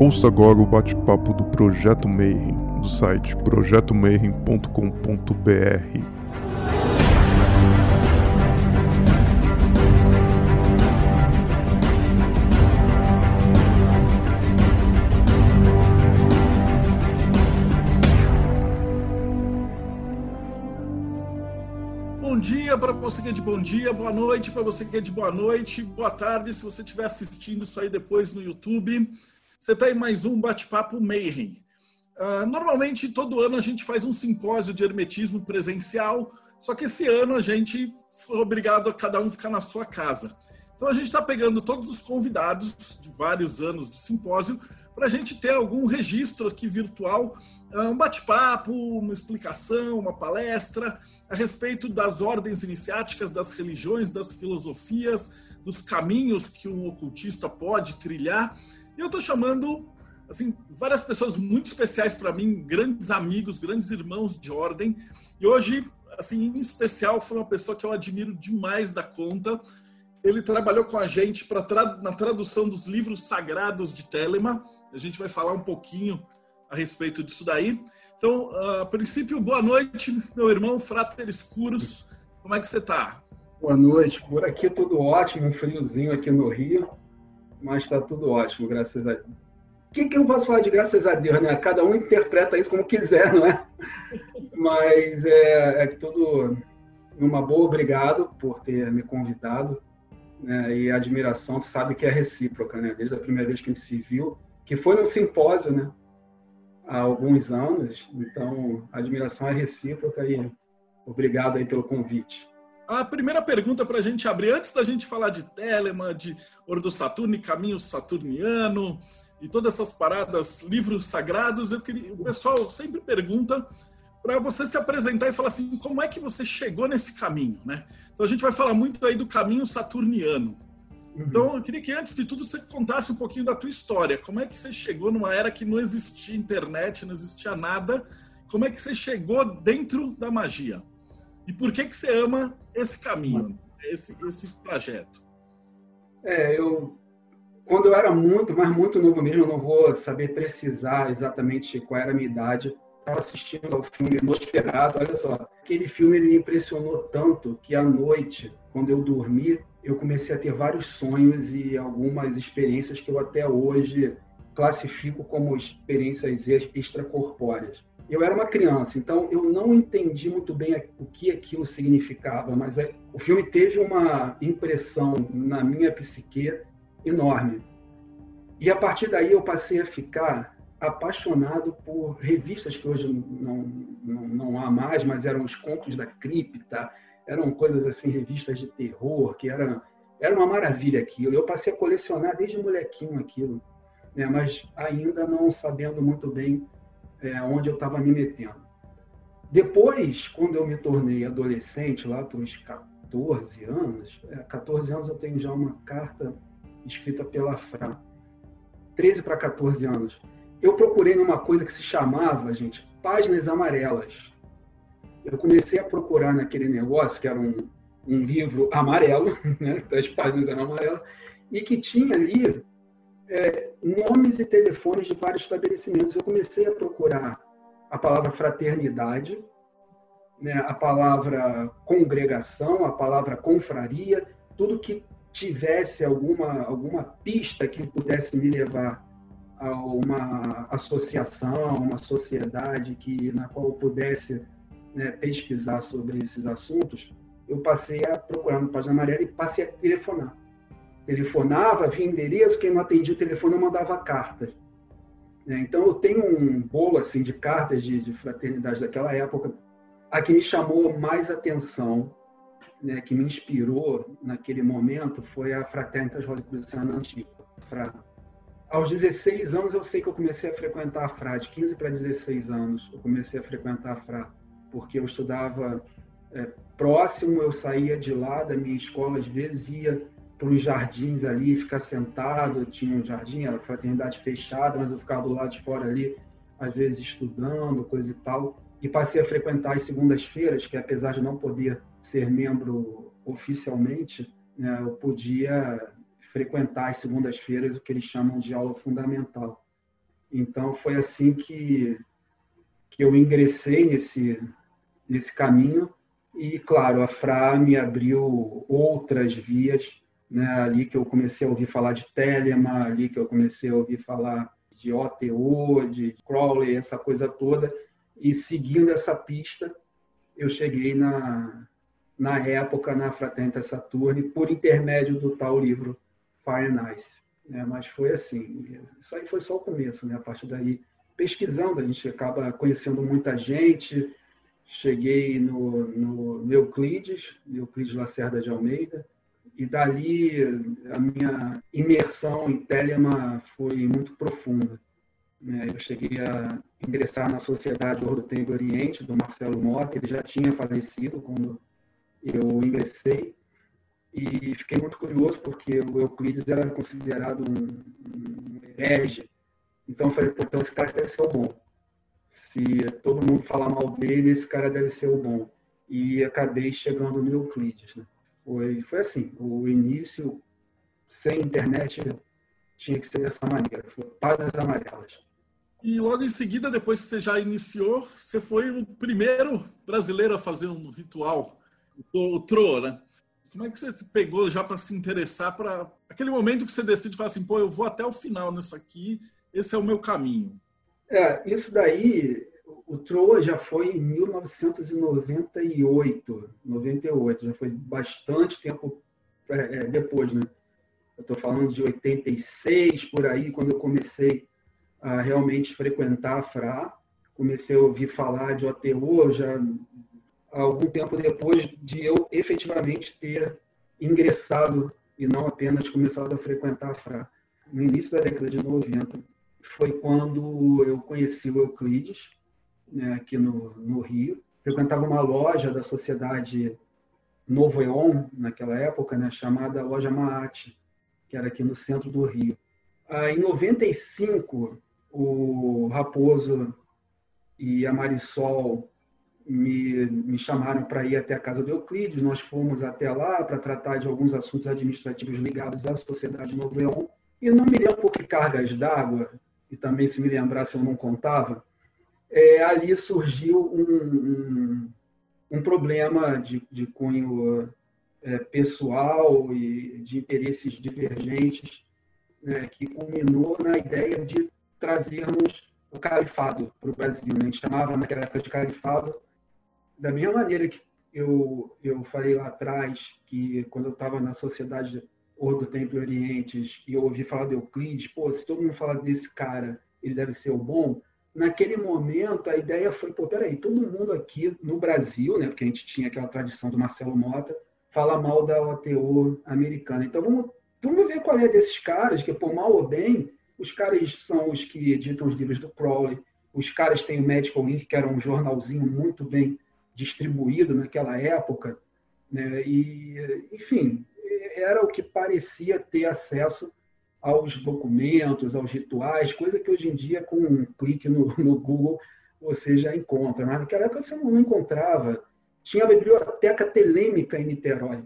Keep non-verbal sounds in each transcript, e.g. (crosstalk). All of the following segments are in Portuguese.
Ouça agora o bate-papo do Projeto Mayhem, do site projetomayhem.com.br. para você que é de bom dia, boa noite para você que é de boa noite, boa tarde se você estiver assistindo isso aí depois no YouTube. Você está em mais um bate-papo Mayhem. Uh, normalmente, todo ano a gente faz um simpósio de hermetismo presencial, só que esse ano a gente foi obrigado a cada um ficar na sua casa. Então a gente está pegando todos os convidados de vários anos de simpósio para a gente ter algum registro aqui virtual, ah, um bate-papo, uma explicação, uma palestra a respeito das ordens iniciáticas, das religiões, das filosofias, dos caminhos que um ocultista pode trilhar. E eu estou chamando assim várias pessoas muito especiais para mim, grandes amigos, grandes irmãos de ordem. E hoje, assim, em especial, foi uma pessoa que eu admiro demais da conta. Ele trabalhou com a gente para na tradução dos livros sagrados de Telema a gente vai falar um pouquinho a respeito disso daí. Então, a princípio, boa noite, meu irmão Frater Escuros. Como é que você está? Boa noite. Por aqui tudo ótimo, friozinho aqui no Rio, mas está tudo ótimo, graças a Deus. O que, que eu posso falar de graças a Deus, né? Cada um interpreta isso como quiser, não é? (laughs) Mas é, é tudo uma boa. Obrigado por ter me convidado. Né? E a admiração, sabe que é recíproca, né? Desde a primeira vez que a gente se viu, que foi no simpósio, né? Há alguns anos. Então, a admiração é recíproca e obrigado aí pelo convite. A primeira pergunta para a gente abrir, antes da gente falar de Telema, de Ordo Saturno e Caminho Saturniano e todas essas paradas, livros sagrados, eu queria, o pessoal sempre pergunta para você se apresentar e falar assim, como é que você chegou nesse caminho, né? Então a gente vai falar muito aí do caminho saturniano. Então, eu queria que antes de tudo você contasse um pouquinho da tua história. Como é que você chegou numa era que não existia internet, não existia nada? Como é que você chegou dentro da magia? E por que que você ama esse caminho, esse esse trajeto? É, eu quando eu era muito, mas muito novo mesmo, eu não vou saber precisar exatamente qual era a minha idade. Estava assistindo ao filme Nosferatu, olha só. Aquele filme ele me impressionou tanto que à noite, quando eu dormi, eu comecei a ter vários sonhos e algumas experiências que eu até hoje classifico como experiências extracorpóreas. Eu era uma criança, então eu não entendi muito bem o que aquilo significava, mas é, o filme teve uma impressão na minha psique enorme. E a partir daí eu passei a ficar apaixonado por revistas que hoje não, não, não há mais, mas eram os contos da cripta, eram coisas assim, revistas de terror, que era, era uma maravilha aquilo. Eu passei a colecionar desde molequinho aquilo, né? mas ainda não sabendo muito bem é, onde eu estava me metendo. Depois, quando eu me tornei adolescente, lá para os 14 anos, é, 14 anos eu tenho já uma carta escrita pela Fra, 13 para 14 anos, eu procurei numa coisa que se chamava, gente, Páginas Amarelas. Eu comecei a procurar naquele negócio, que era um, um livro amarelo, (laughs) né, as páginas eram amarelas, e que tinha ali é, nomes e telefones de vários estabelecimentos. Eu comecei a procurar a palavra fraternidade, né, a palavra congregação, a palavra confraria, tudo que tivesse alguma, alguma pista que pudesse me levar a uma associação, uma sociedade que na qual eu pudesse né, pesquisar sobre esses assuntos, eu passei a procurar no Página Amarela e passei a telefonar. Telefonava, via endereço, quem não atendia o telefone eu mandava cartas. Né? Então eu tenho um bolo assim de cartas de, de fraternidade daquela época. A que me chamou mais atenção, né, que me inspirou naquele momento, foi a Fraternitas Rosicruciana Antiga. Aos 16 anos eu sei que eu comecei a frequentar a FRA, de 15 para 16 anos eu comecei a frequentar a FRA porque eu estudava é, próximo, eu saía de lá da minha escola, às vezes ia para os jardins ali, ficar sentado, tinha um jardim, era fraternidade fechada, mas eu ficava do lado de fora ali, às vezes estudando, coisa e tal, e passei a frequentar as segundas-feiras, que apesar de não poder ser membro oficialmente, né, eu podia frequentar as segundas-feiras, o que eles chamam de aula fundamental. Então foi assim que que eu ingressei nesse nesse caminho. E claro a Fra me abriu outras vias né ali que eu comecei a ouvir falar de Telema ali que eu comecei a ouvir falar de OTO de Crowley essa coisa toda. E seguindo essa pista eu cheguei na na época na Fraternita Saturni por intermédio do tal livro Fire and Ice né? mas foi assim isso aí foi só o começo né. A partir daí pesquisando a gente acaba conhecendo muita gente. Cheguei no, no Euclides Euclides Lacerda de Almeida e dali a minha imersão em Telema foi muito profunda né? eu cheguei a ingressar na Sociedade Ouro Tempo Oriente do Marcelo Mota ele já tinha falecido quando eu ingressei e fiquei muito curioso porque o Euclides era considerado um, um herege. Então eu falei, então esse cara deve ser o bom. Se todo mundo falar mal dele, esse cara deve ser o bom. E acabei chegando no Euclides. Né? Foi, foi assim, o início sem internet tinha que ser dessa maneira. Foi páginas amarelas. E logo em seguida, depois que você já iniciou, você foi o primeiro brasileiro a fazer um ritual, o Tro, né? Como é que você pegou já para se interessar para aquele momento que você decide falar assim, pô, eu vou até o final nisso aqui, esse é o meu caminho? É, isso daí, o Troa já foi em 1998, 98, já foi bastante tempo é, é depois, né? Eu estou falando de 86 por aí, quando eu comecei a realmente frequentar a FRA, comecei a ouvir falar de OTO, já algum tempo depois de eu efetivamente ter ingressado e não apenas começado a frequentar a FRA. No início da década de 90, foi quando eu conheci o Euclides, né, aqui no, no Rio. Frequentava uma loja da sociedade Novo Eon, naquela época, né, chamada Loja Maate, que era aqui no centro do Rio. Ah, em 95, o Raposo e a Marisol me, me chamaram para ir até a casa do Euclides, nós fomos até lá para tratar de alguns assuntos administrativos ligados à Sociedade Novo Eon, e não me lembro por que cargas d'água, e também se me lembrasse eu não contava, é, ali surgiu um, um, um problema de, de cunho é, pessoal e de interesses divergentes, né, que culminou na ideia de trazermos o califado para o Brasil. Né? A gente chamava naquela época de califado da mesma maneira que eu, eu falei lá atrás, que quando eu estava na Sociedade Ordo Templo Orientes e eu ouvi falar de Euclides, pô, se todo mundo fala desse cara, ele deve ser o bom. Naquele momento, a ideia foi, pô, peraí, todo mundo aqui no Brasil, né, porque a gente tinha aquela tradição do Marcelo Mota, fala mal da OTO americana. Então, vamos, vamos ver qual é desses caras, que, por mal ou bem, os caras são os que editam os livros do Crowley, os caras têm o Medical Link, que era um jornalzinho muito bem distribuído naquela época, né? e, enfim, era o que parecia ter acesso aos documentos, aos rituais, coisa que hoje em dia, com um clique no, (laughs) no Google, você já encontra. Mas naquela época você não encontrava. Tinha a biblioteca telêmica em Niterói,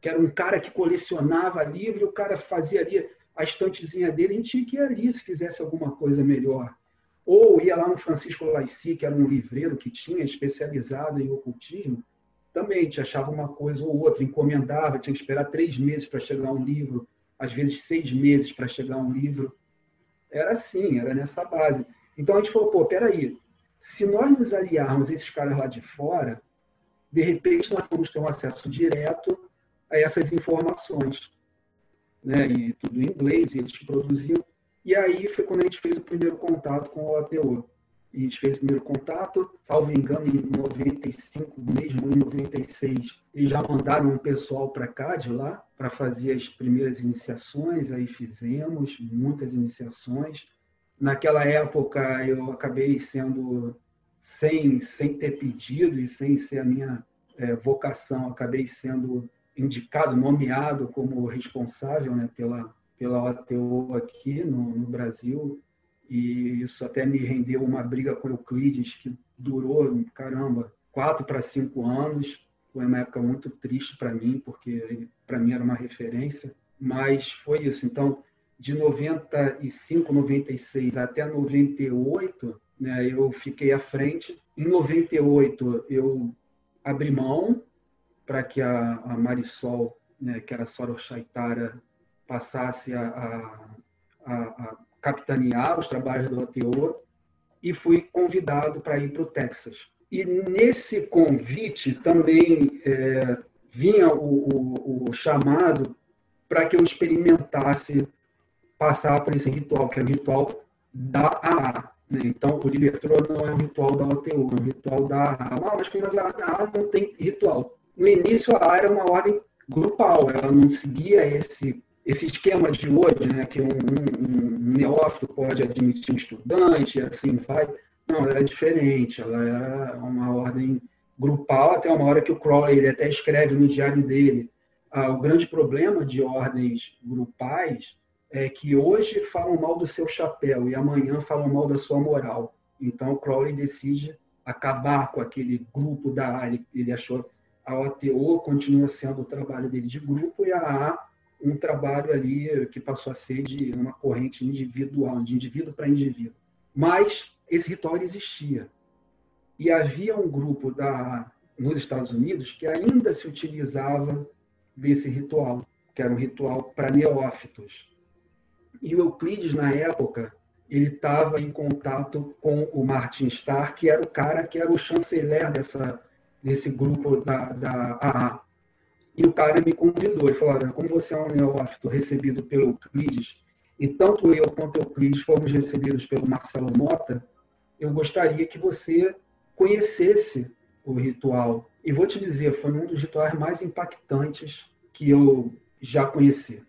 que era um cara que colecionava livro, e o cara fazia ali a estantezinha dele, a gente tinha que ir ali se quisesse alguma coisa melhor. Ou ia lá no Francisco Laici, que era um livreiro que tinha especializado em ocultismo, também te achava uma coisa ou outra, encomendava, tinha que esperar três meses para chegar um livro, às vezes seis meses para chegar um livro. Era assim, era nessa base. Então a gente falou, pô, peraí, se nós nos aliarmos esses caras lá de fora, de repente nós vamos ter um acesso direto a essas informações. Né? E tudo em inglês, eles produziam. E aí foi quando a gente fez o primeiro contato com o OTO. A gente fez o primeiro contato, salvo engano, em 95, mesmo em 96. Eles já mandaram um pessoal para cá de lá para fazer as primeiras iniciações, aí fizemos muitas iniciações. Naquela época eu acabei sendo sem, sem ter pedido e sem ser a minha é, vocação, acabei sendo indicado, nomeado como responsável né, pela pela OTO aqui no, no Brasil, e isso até me rendeu uma briga com Euclides que durou, caramba, quatro para cinco anos. Foi uma época muito triste para mim, porque para mim era uma referência, mas foi isso. Então, de 95, 96 até 98, né, eu fiquei à frente. Em 98, eu abri mão para que a, a Marisol, né, que era Soro Chaitara, passasse a, a, a, capitanear os trabalhos do ATO e fui convidado para ir para o Texas. E nesse convite também é, vinha o, o, o chamado para que eu experimentasse passar por esse ritual, que é o ritual da AA. Né? Então, o Libertro não é um ritual da OTU, é um ritual da AA. Ah, mas, mas a AA não tem ritual. No início, a AA era uma ordem grupal, ela não seguia esse, esse esquema de hoje, né? que um, um, um neófito pode admitir um estudante, assim vai. Não, ela era diferente, ela era uma ordem grupal, até uma hora que o Crowley ele até escreve no diário dele. Ah, o grande problema de ordens grupais é, que hoje falam mal do seu chapéu e amanhã falam mal da sua moral. Então, Crowley decide acabar com aquele grupo da área. Ele achou a OTO continua sendo o trabalho dele de grupo e a A um trabalho ali que passou a ser de uma corrente individual, de indivíduo para indivíduo. Mas esse ritual existia. E havia um grupo da nos Estados Unidos que ainda se utilizava desse ritual, que era um ritual para neófitos. E o Euclides, na época, ele estava em contato com o Martin Starr, que era o cara que era o chanceler dessa, desse grupo da, da AA. E o cara me convidou, ele falou, como você é um neófito recebido pelo Euclides, e tanto eu quanto o Euclides fomos recebidos pelo Marcelo Mota, eu gostaria que você conhecesse o ritual. E vou te dizer, foi um dos rituais mais impactantes que eu já conheci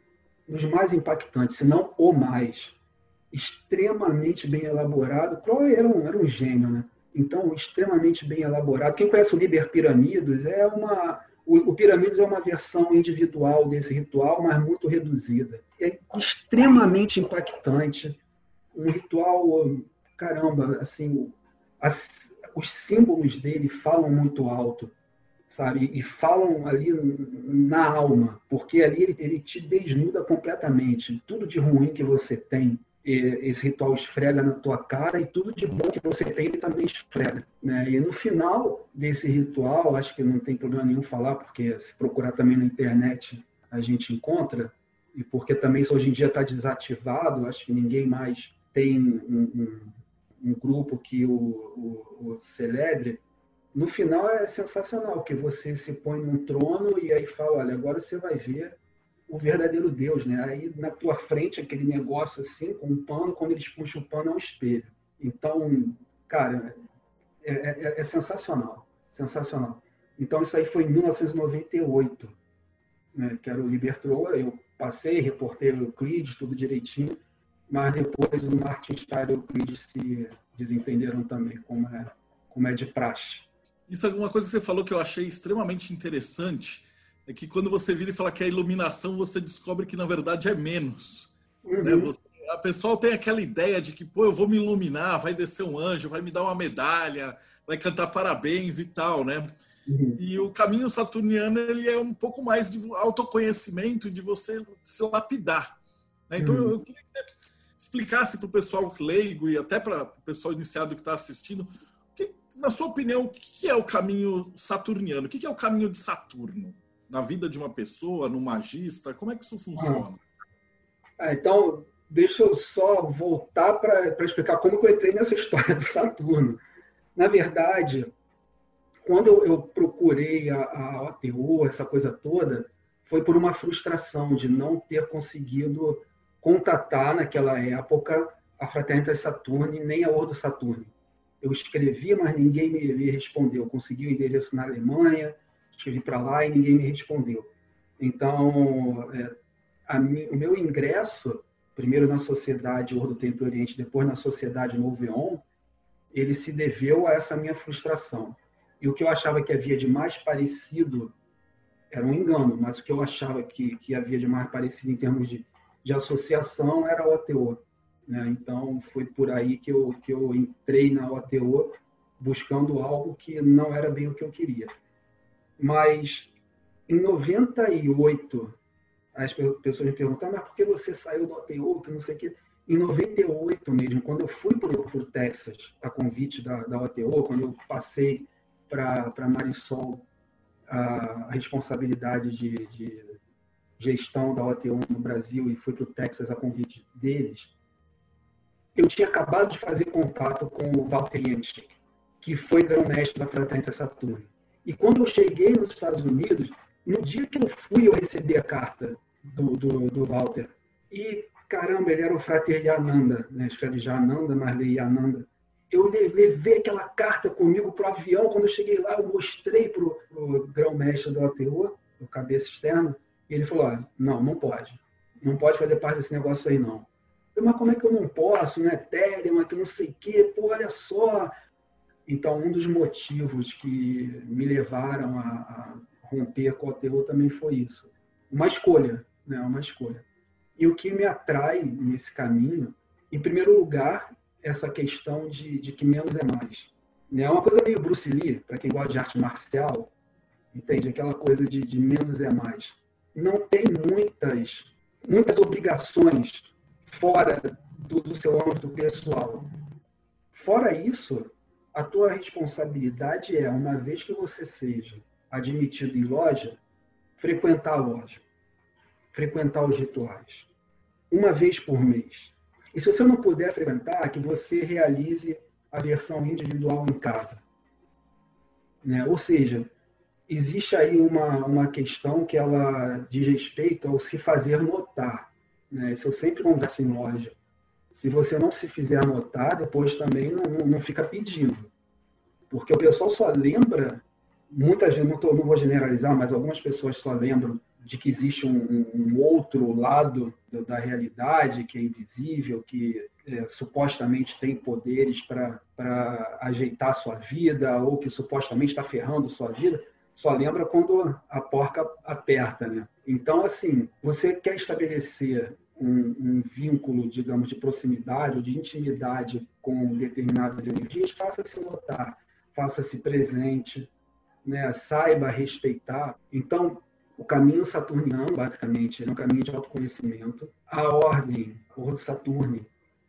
dos mais impactantes, se não o mais. Extremamente bem elaborado. Crowley era um, era um gênio, né? Então, extremamente bem elaborado. Quem conhece o Liber Piramidos é uma. O, o Piramides é uma versão individual desse ritual, mas muito reduzida. É extremamente impactante. Um ritual, caramba, assim, as, os símbolos dele falam muito alto sabe? E falam ali na alma, porque ali ele, ele te desnuda completamente. Tudo de ruim que você tem, esse ritual esfrega na tua cara e tudo de bom que você tem ele também esfrega. Né? E no final desse ritual, acho que não tem problema nenhum falar, porque se procurar também na internet a gente encontra, e porque também isso hoje em dia está desativado, acho que ninguém mais tem um, um, um grupo que o, o, o celebre, no final é sensacional, que você se põe num trono e aí fala, olha, agora você vai ver o verdadeiro Deus, né? Aí na tua frente aquele negócio assim, com um pano, quando eles puxam o pano é um espelho. Então, cara, é, é, é sensacional, sensacional. Então isso aí foi em 1998, né? Que era o Libertroa, eu passei, reportei o Euclides, tudo direitinho, mas depois o Martin Stein e o Euclides se desentenderam também, como é, como é de praxe. Isso é uma coisa que você falou que eu achei extremamente interessante, é que quando você vira e fala que é iluminação, você descobre que na verdade é menos. Uhum. Né? Você, a pessoa tem aquela ideia de que, pô, eu vou me iluminar, vai descer um anjo, vai me dar uma medalha, vai cantar parabéns e tal, né? Uhum. E o caminho saturniano ele é um pouco mais de autoconhecimento, de você se lapidar. Né? Então uhum. eu queria que explicasse para o pessoal leigo e até para o pessoal iniciado que está assistindo na sua opinião, o que é o caminho saturniano? O que é o caminho de Saturno? Na vida de uma pessoa, no magista? Como é que isso funciona? Ah, então, deixa eu só voltar para explicar como eu entrei nessa (laughs) história do Saturno. Na verdade, quando eu, procurei a, a OTO, essa coisa toda, foi por uma frustração de não ter conseguido contatar naquela época a Fraternidade Saturno nem a Ordo Saturno eu escrevi, mas ninguém me respondeu. consegui o endereço na Alemanha, escrevi para lá e ninguém me respondeu. Então, é, o meu ingresso, primeiro na Sociedade Ordo Templo Oriente, depois na Sociedade Novo Eon, ele se deveu a essa minha frustração. E o que eu achava que havia de mais parecido era um engano, mas o que eu achava que, que havia de mais parecido em termos de, de associação era o OTO. Né? Então, foi por aí que eu, que eu entrei na OTO buscando algo que não era bem o que eu queria. Mas, em 98, as pessoas me perguntam, mas por que você saiu do OTO, que não sei o quê? Em 98 mesmo, quando eu fui para o Texas, a convite da, da OTO, quando eu passei para Marisol a, a responsabilidade de, de, gestão da OTO no Brasil e fui para o Texas a convite deles, eu tinha acabado de fazer contato com o Walter Yanchik, que foi grão-mestre da Fraternidade Saturno. E quando eu cheguei nos Estados Unidos, no dia que eu fui, eu recebi a carta do, do, do Walter. E, caramba, ele era o frater Yananda, né? escreve Jananda, mas lê Yananda. Eu levei aquela carta comigo para o avião. Quando eu cheguei lá, eu mostrei para o grão-mestre do ATO, o cabeça externa, e ele falou: não, não pode. Não pode fazer parte desse negócio aí, não. Eu, mas como é que eu não posso? Não é Ethereum, que não sei o quê. Pô, olha só. Então, um dos motivos que me levaram a, a romper com o ATO também foi isso. Uma escolha né? uma escolha. E o que me atrai nesse caminho, em primeiro lugar, essa questão de, de que menos é mais. Né? É uma coisa meio Bruce Lee, para quem gosta de arte marcial, entende? Aquela coisa de, de menos é mais. Não tem muitas, muitas obrigações fora do, do seu âmbito pessoal. Fora isso, a tua responsabilidade é, uma vez que você seja admitido em loja, frequentar a loja frequentar os rituais, uma vez por mês. E se você não puder frequentar, que você realize a versão individual em casa. Né? Ou seja, existe aí uma, uma questão que ela diz respeito ao se fazer notar. Né? Isso eu sempre converso em loja. Se você não se fizer notar, depois também não, não, não fica pedindo. Porque o pessoal só lembra, muitas vezes, não, tô, não vou generalizar, mas algumas pessoas só lembram de que existe um, um outro lado da realidade que é invisível, que é, supostamente tem poderes para ajeitar sua vida ou que supostamente está ferrando sua vida, só lembra quando a porca aperta, né? Então, assim, você quer estabelecer um, um, vínculo, digamos, de proximidade ou de intimidade com determinadas energias, faça-se notar, faça-se presente, né? saiba respeitar. Então, o caminho saturniano, basicamente, é um caminho de autoconhecimento. A ordem, a Ordo Saturne,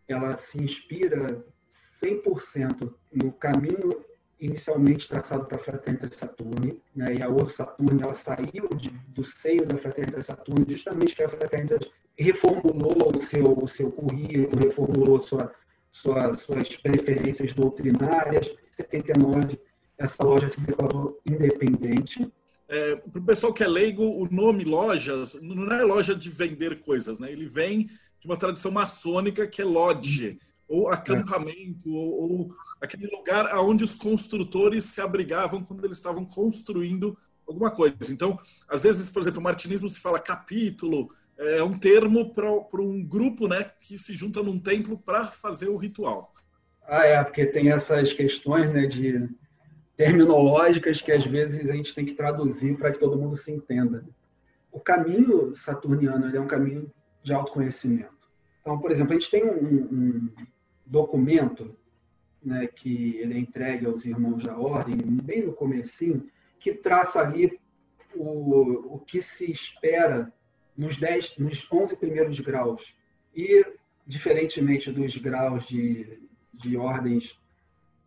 ela se inspira 100% no caminho inicialmente traçado para a Fraternidade Saturne, né? e a Ordo Saturne ela saiu de, do seio da Fraternidade Saturne justamente que a Fraternidade reformulou o seu, o seu currículo, reformulou sua, sua, suas preferências doutrinárias. Em 79, essa loja se declarou independente, é, para o pessoal que é leigo, o nome lojas não é loja de vender coisas, né? Ele vem de uma tradição maçônica que é lodge, ou acampamento, é. ou, ou, aquele lugar onde os construtores se abrigavam quando eles estavam construindo alguma coisa. Então, às vezes, por exemplo, o martinismo se fala capítulo, é um termo para um grupo né, que se junta num templo para fazer o ritual. Ah, é, porque tem essas questões né, de terminológicas que às vezes a gente tem que traduzir para que todo mundo se entenda. O caminho saturniano é um caminho de autoconhecimento. Então, por exemplo, a gente tem um, um documento né, que ele é entregue aos irmãos da ordem, bem no comecinho, que traça ali o, o que se espera nos, dez, nos 11 primeiros graus. E, diferentemente dos graus de, de ordens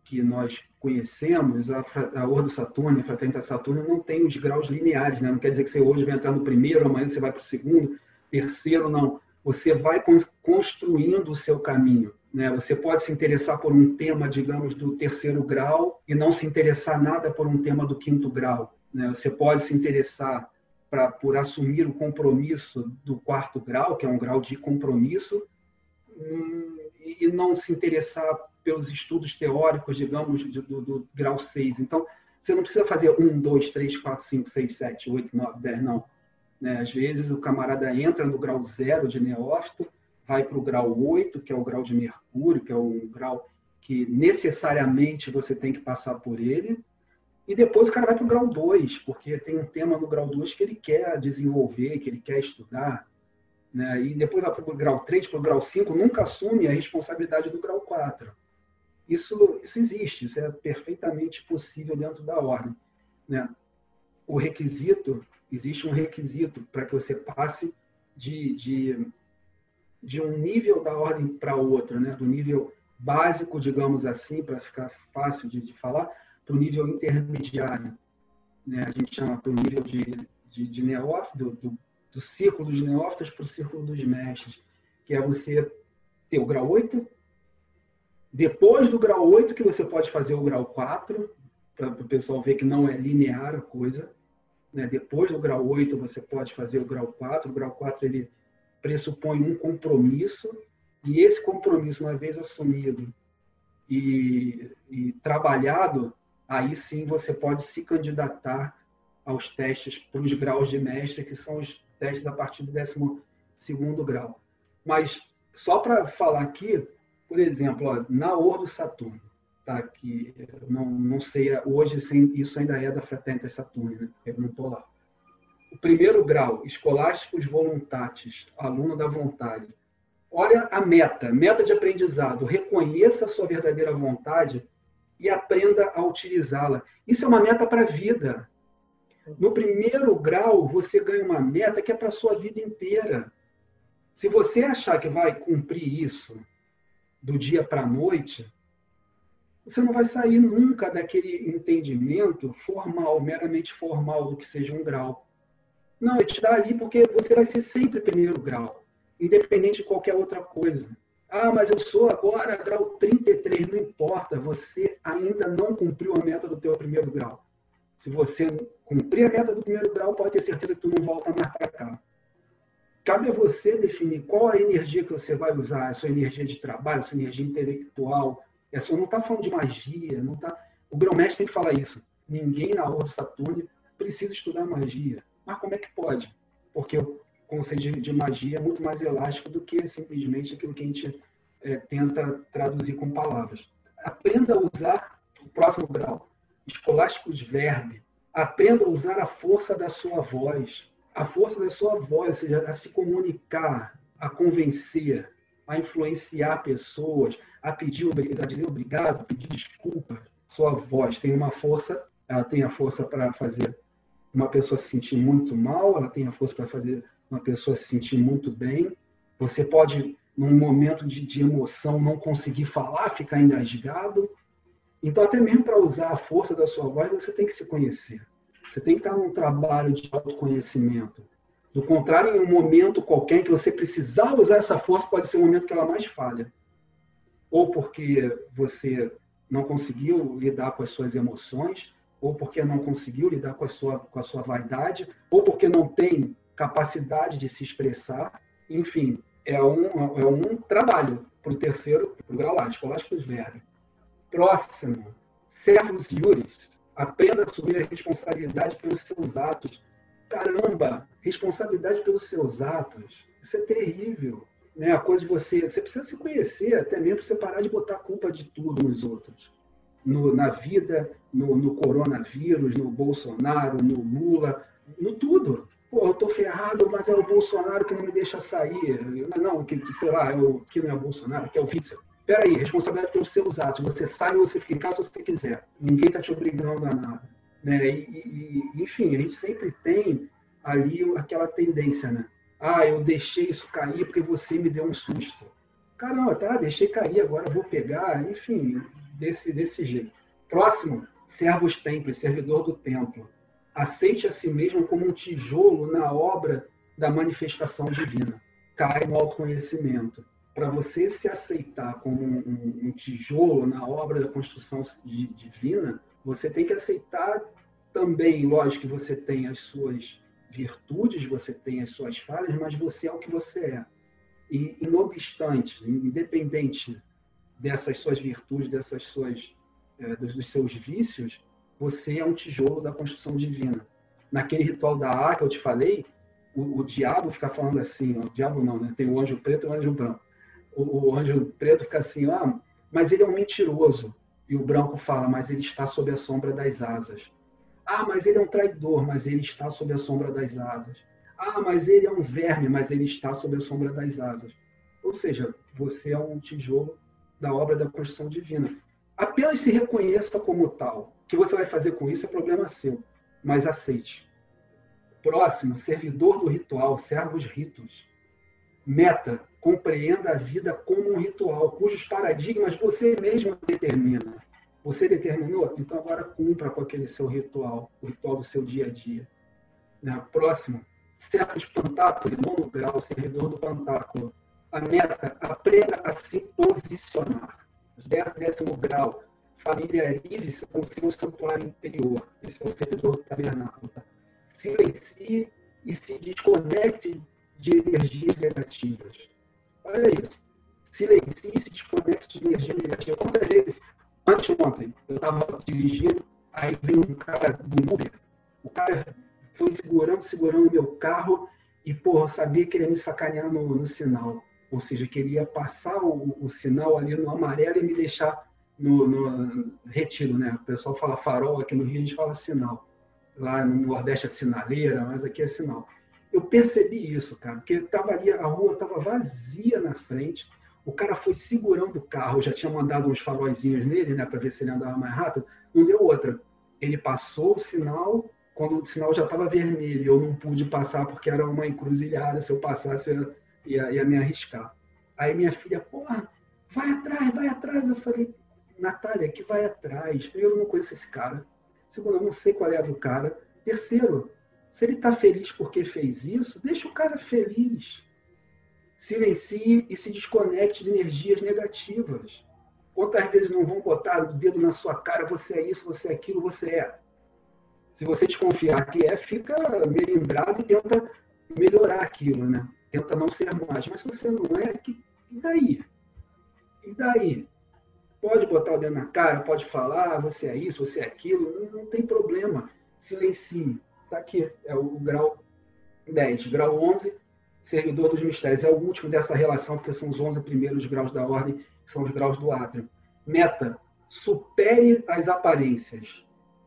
que nós conhecemos, a, a Ordo Saturno, a Fraternidade Saturno, não tem os graus lineares, né? Não quer dizer que você hoje vai entrar no primeiro, amanhã você vai para o segundo, terceiro, não. Você vai construindo o seu caminho. Né? Você pode se interessar por um tema, digamos, do terceiro grau e não se interessar nada por um tema do quinto grau. Né? Você pode se interessar pra, por assumir o compromisso do quarto grau, que é um grau de compromisso, hum, e não se interessar pelos estudos teóricos, digamos, do, do, do grau 6. Então, você não precisa fazer 1, 2, 3, 4, 5, 6, 7, 8, 9, 10, não. Né? Às vezes, o camarada entra no grau 0 de neófito, vai para o grau 8, que é o grau de Mercúrio, que é um grau que necessariamente você tem que passar por ele, e depois o cara vai para o grau 2, porque tem um tema no grau 2 que ele quer desenvolver, que ele quer estudar. Né? E depois vai para o grau 3, para o grau 5, nunca assume a responsabilidade do grau 4. Isso, isso existe, isso é perfeitamente possível dentro da ordem. Né? O requisito, existe um requisito para que você passe de, de, de um nível da ordem para outro, né? do nível básico, digamos assim, para ficar fácil de, de falar, para o nível intermediário. Né? A gente chama para o nível de, de, de neófito, do, do, do círculo dos neófitos para o círculo dos mestres, que é você ter o grau 8, depois do grau 8 que você pode fazer o grau 4, para o pessoal ver que não é linear a coisa. Né? Depois do grau 8 você pode fazer o grau 4. O grau 4 ele pressupõe um compromisso e esse compromisso, uma vez assumido e, e trabalhado, aí sim você pode se candidatar aos testes para os graus de mestre, que são os testes a partir do 12 grau. Mas, só para falar aqui, por exemplo, ó, na Ordo Saturno, tá? que não, não sei, hoje isso ainda é da Fraternita Saturno, né? eu não estou lá. O primeiro grau, escolásticos voluntatis, aluno da vontade. Olha a meta, meta de aprendizado. Reconheça a sua verdadeira vontade e aprenda a utilizá-la. Isso é uma meta para a vida. No primeiro grau, você ganha uma meta que é para a sua vida inteira. Se você achar que vai cumprir isso do dia para a noite, você não vai sair nunca daquele entendimento formal, meramente formal do que seja um grau. Não, ele te dá ali porque você vai ser sempre primeiro grau, independente de qualquer outra coisa. Ah, mas eu sou agora grau 33, não importa, você ainda não cumpriu a meta do teu primeiro grau. Se você cumprir a meta do primeiro grau, pode ter certeza que tu não volta mais para cá. Cabe a você definir qual a energia que você vai usar, a sua energia de trabalho, a sua energia intelectual. Essa não está falando de magia, não tá. O grão-mestre sempre fala isso. Ninguém na Ordem Saturno precisa estudar magia. Mas como é que pode? Porque o conceito de, de magia é muito mais elástico do que simplesmente aquilo que a gente é, tenta traduzir com palavras. Aprenda a usar o próximo grau, escolásticos verbe. Aprenda a usar a força da sua voz a força da sua voz, ou seja, a se comunicar, a convencer, a influenciar pessoas, a pedir, a dizer obrigado, pedir desculpa. Sua voz tem uma força, ela tem a força para fazer uma pessoa se sentir muito mal, ela tem a força para fazer uma pessoa se sentir muito bem. Você pode, num momento de, de emoção, não conseguir falar, ficar engasgado. Então, até mesmo para usar a força da sua voz, você tem que se conhecer. Você tem que estar num trabalho de autoconhecimento. Do contrário, em um momento qualquer que você precisar usar essa força, pode ser o momento que ela mais falha. Ou porque você não conseguiu lidar com as suas emoções, ou porque não conseguiu lidar com a sua, com a sua vaidade, ou porque não tem capacidade de se expressar. Enfim, é um, é um trabalho para o terceiro, para o grau lá, escolásticos verbo. Próximo, servos iuris. Aprenda a assumir a responsabilidade pelos seus atos. Caramba, responsabilidade pelos seus atos. Isso é terrível. Né? A coisa de você. Você precisa se conhecer, até mesmo para você parar de botar a culpa de tudo nos outros. No, na vida, no, no coronavírus, no Bolsonaro, no Lula, no tudo. Pô, eu tô ferrado, mas é o Bolsonaro que não me deixa sair. Não, que, sei lá, é o, que não é o Bolsonaro, que é o Witzel. Peraí, responsabilidade pelos seus atos. Você sai ou você fica em casa se você quiser. Ninguém está te obrigando a nada. Né? E, e, enfim, a gente sempre tem ali aquela tendência, né? Ah, eu deixei isso cair porque você me deu um susto. Caramba, tá, deixei cair, agora vou pegar. Enfim, desse, desse jeito. Próximo, servos templo, servidor do templo. Aceite a si mesmo como um tijolo na obra da manifestação divina. Cai no autoconhecimento para você se aceitar como um, um, um, tijolo na obra da construção divina, você tem que aceitar também, lógico que você tem as suas virtudes, você tem as suas falhas, mas você é o que você é. E, não obstante, independente dessas suas virtudes, dessas suas, é, dos, dos, seus vícios, você é um tijolo da construção divina. Naquele ritual da arca, eu te falei, o, o diabo fica falando assim, o diabo não, né? Tem o anjo preto e o anjo branco o, o anjo preto fica assim, ah, mas ele é um mentiroso. E o branco fala, mas ele está sob a sombra das asas. Ah, mas ele é um traidor, mas ele está sob a sombra das asas. Ah, mas ele é um verme, mas ele está sob a sombra das asas. Ou seja, você é um tijolo da obra da construção divina. Apenas se reconheça como tal. O que você vai fazer com isso é problema seu, mas aceite. Próximo, servidor do ritual, servos ritos. Meta, compreenda a vida como um ritual, cujos paradigmas você mesmo determina. Você determinou? Então agora cumpra com aquele seu ritual, o ritual do seu dia a dia. Né? Próximo, certos pantáculos, nono grau, servidor do pantáculo. A meta, aprenda a se posicionar. Décimo grau, familiarize-se com seu santuário interior. Esse é o servidor do tabernáculo. Silencie e se desconecte de energias negativas. Olha isso. Silencie e se desconecte de energia negativa. Quantas vezes, antes de ontem, eu estava dirigindo, aí vem um cara do Uber, o cara foi segurando, segurando meu carro e, porra, sabia que ele ia me sacanear no, no sinal. Ou seja, queria passar o, o, sinal ali no amarelo e me deixar no, no retiro, né? O pessoal fala farol, aqui no Rio a gente fala sinal. Lá no Nordeste é sinaleira, mas aqui é sinal eu percebi isso, cara, porque tava ali, a rua estava vazia na frente, o cara foi segurando o carro, já tinha mandado uns faróizinhos nele, né, para ver se ele andava mais rápido, não deu outra. Ele passou o sinal, quando o sinal já estava vermelho, eu não pude passar porque era uma encruzilhada, se eu passasse eu ia, ia me arriscar. Aí minha filha, porra, vai atrás, vai atrás. Eu falei, Natália, que vai atrás? Primeiro, eu não conheço esse cara. Segundo, eu não sei qual é a do cara. Terceiro, se ele está feliz porque fez isso, deixa o cara feliz. Silencie e se desconecte de energias negativas. Quantas vezes não vão botar o dedo na sua cara, você é isso, você é aquilo, você é. Se você desconfiar que é, fica melindrado e tenta melhorar aquilo, né? Tenta não ser mais. Mas se você não é, que, e daí? E daí? Pode botar o dedo na cara, pode falar, você é isso, você é aquilo, não, não tem problema. Silencie está aqui, é o grau 10. Grau 11, servidor dos mistérios. É o último dessa relação, porque são os 11 primeiros graus da ordem, que são os graus do átrio. Meta, supere as aparências,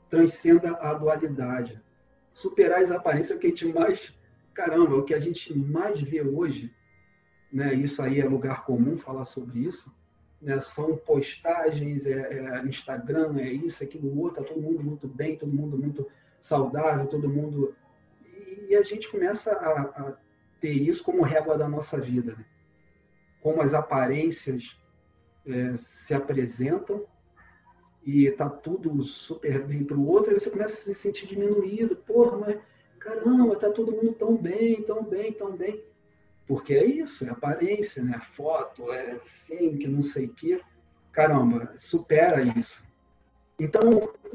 transcenda a dualidade. Superar as aparências que a gente mais, caramba, o que a gente mais vê hoje, né? isso aí é lugar comum falar sobre isso, né? são postagens, é, é Instagram, é isso, aquilo, outro, todo mundo muito bem, todo mundo muito saudável, todo mundo. E a gente começa a, a ter isso como régua da nossa vida. Né? Como as aparências é, se apresentam e tá tudo super bem para o outro, aí você começa a se sentir diminuído. Porra, mas caramba, tá todo mundo tão bem, tão bem, tão bem. Porque é isso, é aparência, né? Foto, é assim, que não sei o quê. Caramba, supera isso. Então,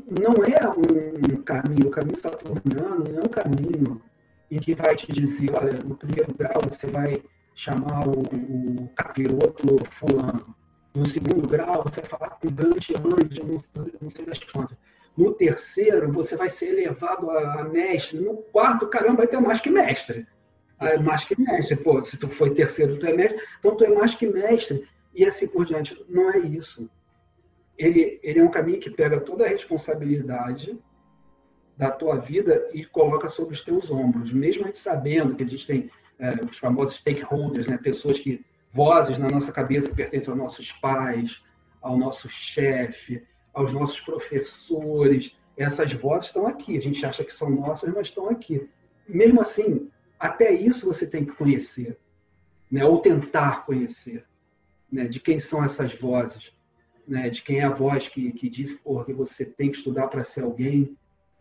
não é um caminho, o caminho saturniano não é um caminho em que vai te dizer, olha, no primeiro grau você vai chamar o, o capiroto fulano. No segundo grau, você vai falar com grande anjo, não, não sei das quantas. No terceiro, você vai ser elevado a, a, mestre. No quarto, caramba, vai ter mais que mestre. É mais que mestre. Pô, se tu foi terceiro, tu é mestre. Então, tu é mais que mestre. E assim por diante. Não é isso ele, ele é um caminho que pega toda a responsabilidade da tua vida e coloca sobre os teus ombros, mesmo a gente sabendo que a gente tem é, os famosos stakeholders, né, pessoas que vozes na nossa cabeça que pertencem aos nossos pais, ao nosso chefe, aos nossos professores. Essas vozes estão aqui. A gente acha que são nossas, mas estão aqui. Mesmo assim, até isso você tem que conhecer, né, ou tentar conhecer, né, de quem são essas vozes né, de quem é a voz que, que diz que você tem que estudar para ser alguém,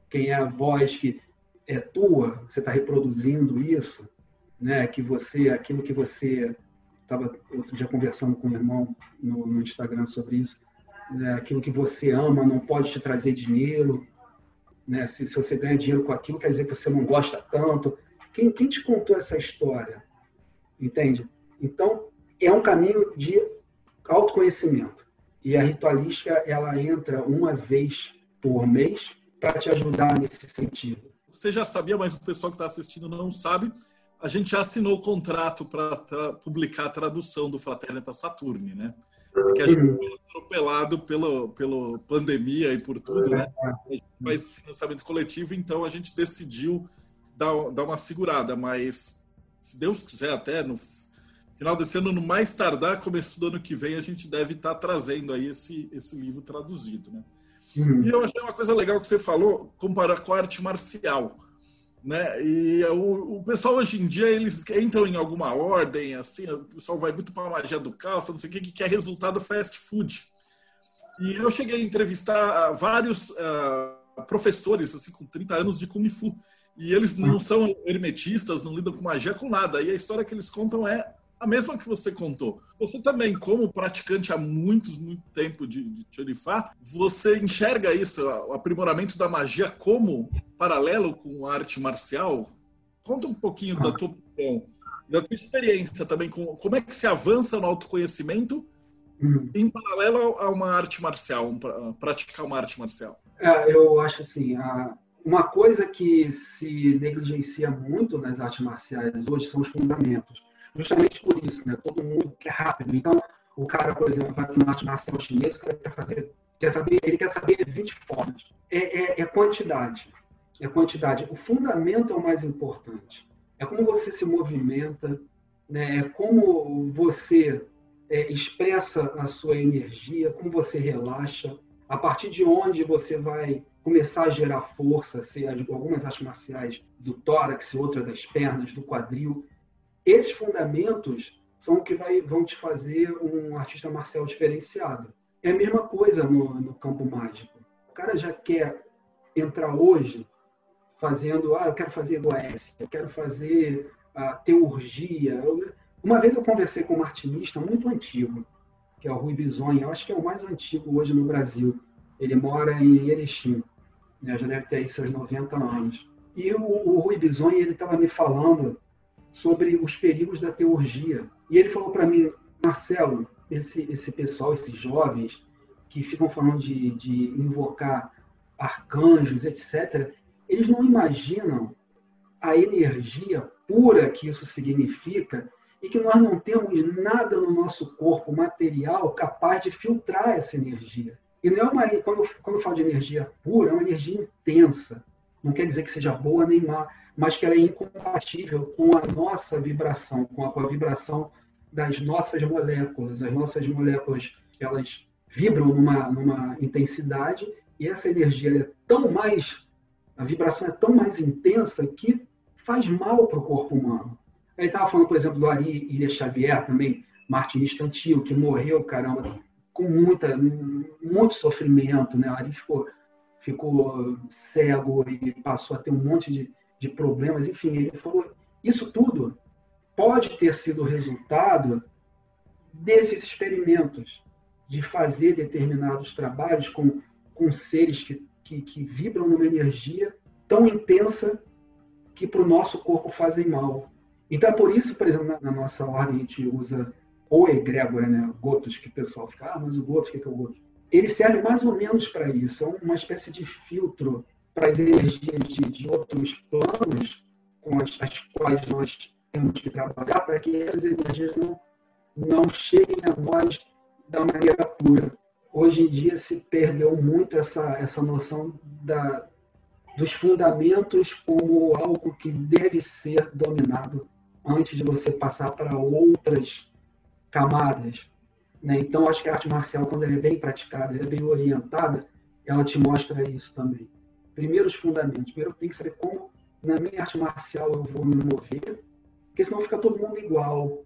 quem é a voz que é tua, você está reproduzindo isso, né, que você, aquilo que você estava outro dia conversando com o irmão no, no Instagram sobre isso, né, aquilo que você ama não pode te trazer dinheiro, né, se, se você ganha dinheiro com aquilo, quer dizer que você não gosta tanto. Quem, quem te contou essa história? Entende? Então, é um caminho de autoconhecimento. E a ritualística ela entra uma vez por mês para te ajudar nesse sentido. Você já sabia, mas o pessoal que está assistindo não sabe. A gente já assinou o contrato para publicar a tradução do Fraternita Saturni, né? Porque a gente foi atropelado pela, pela pandemia e por tudo, né? A gente faz financiamento coletivo, então a gente decidiu dar, dar uma segurada, mas se Deus quiser, até no final desse ano, no mais tardar, começo do ano que vem, a gente deve estar tá trazendo aí esse, esse livro traduzido, né? Uhum. E eu achei uma coisa legal que você falou, comparar com a arte marcial. Né? E o, o, pessoal hoje em dia eles entram em alguma ordem, assim, o pessoal vai muito para a magia do caos, não sei o que, que é resultado fast food. E eu cheguei a entrevistar vários uh, professores, assim, com 30 anos de Kung Fu. E eles não são hermetistas, não lidam com magia, com nada. E a história que eles contam é a mesma que você contou. Você também, como praticante há muitos, muito tempo de, de Chorifá, você enxerga isso, o aprimoramento da magia como paralelo com a arte marcial? Conta um pouquinho da tua opinião, da tua experiência também, com, como é que se avança no autoconhecimento uhum. em paralelo a uma arte marcial, um, praticar uma arte marcial. É, eu acho assim, a, uma coisa que se negligencia muito nas artes marciais hoje são os fundamentos justamente por isso, né? Todo mundo quer rápido. Então, o cara, por exemplo, vai para uma arte marcial chinesa, o cara quer fazer, quer saber, ele quer saber 20 formas. É, é, é quantidade. É quantidade. O fundamento é o mais importante. É como você se movimenta, né? é como você é, expressa a sua energia, como você relaxa, a partir de onde você vai começar a gerar força, se algumas artes marciais do tórax, outra das pernas, do quadril. Esses fundamentos são o que vai, vão te fazer um artista marcial diferenciado. É a mesma coisa no, no campo mágico. O cara já quer entrar hoje fazendo, ah, eu quero fazer Goécia, eu quero fazer a teurgia. Eu, uma vez eu conversei com um martinista muito antigo, que é o Rui Bisonha, eu acho que é o mais antigo hoje no Brasil. Ele mora em Erechim, né? já deve ter aí seus 90 anos. E o, o Rui Bisonha, ele estava me falando sobre os perigos da teurgia. E ele falou para mim, Marcelo, esse, esse pessoal, esses jovens que ficam falando de, de invocar arcanjos, etc., eles não imaginam a energia pura que isso significa e que nós não temos nada no nosso corpo material capaz de filtrar essa energia. E não é uma, quando, quando eu falo de energia pura, é uma energia intensa. Não quer dizer que seja boa nem má, mas que ela é incompatível com a nossa vibração, com a, com a vibração das nossas moléculas. As nossas moléculas, elas vibram numa, numa intensidade e essa energia é tão mais, a vibração é tão mais intensa que faz mal para o corpo humano. Ele estava falando, por exemplo, do Ari Ilha Xavier, também martinista antigo, que morreu, caramba, com muita, muito sofrimento, né? O Ari ficou, ficou cego e passou a ter um monte de, de problemas, enfim, ele falou, isso tudo pode ter sido resultado desses experimentos de fazer determinados trabalhos com, com seres que, que, que vibram numa energia tão intensa que para o nosso corpo fazem mal. Então, é por isso, por exemplo, na, na nossa ordem a gente usa o egrégora, né? Gotos, que o pessoal fica, ah, mas o Gotos, o que é o Gotos? Ele serve mais ou menos para isso, é uma espécie de filtro para as energias de, de outros planos com as, as, quais nós temos que trabalhar, para que essas energias não, não cheguem a nós da maneira pura. Hoje em dia se perdeu muito essa, essa noção da, dos fundamentos como algo que deve ser dominado antes de você passar para outras camadas. Né? Então, acho que a arte marcial, quando ela é bem praticada, ela é bem orientada, ela te mostra isso também primeiro os fundamentos. Primeiro eu tenho que saber como, na minha arte marcial, eu vou me mover, porque senão fica todo mundo igual.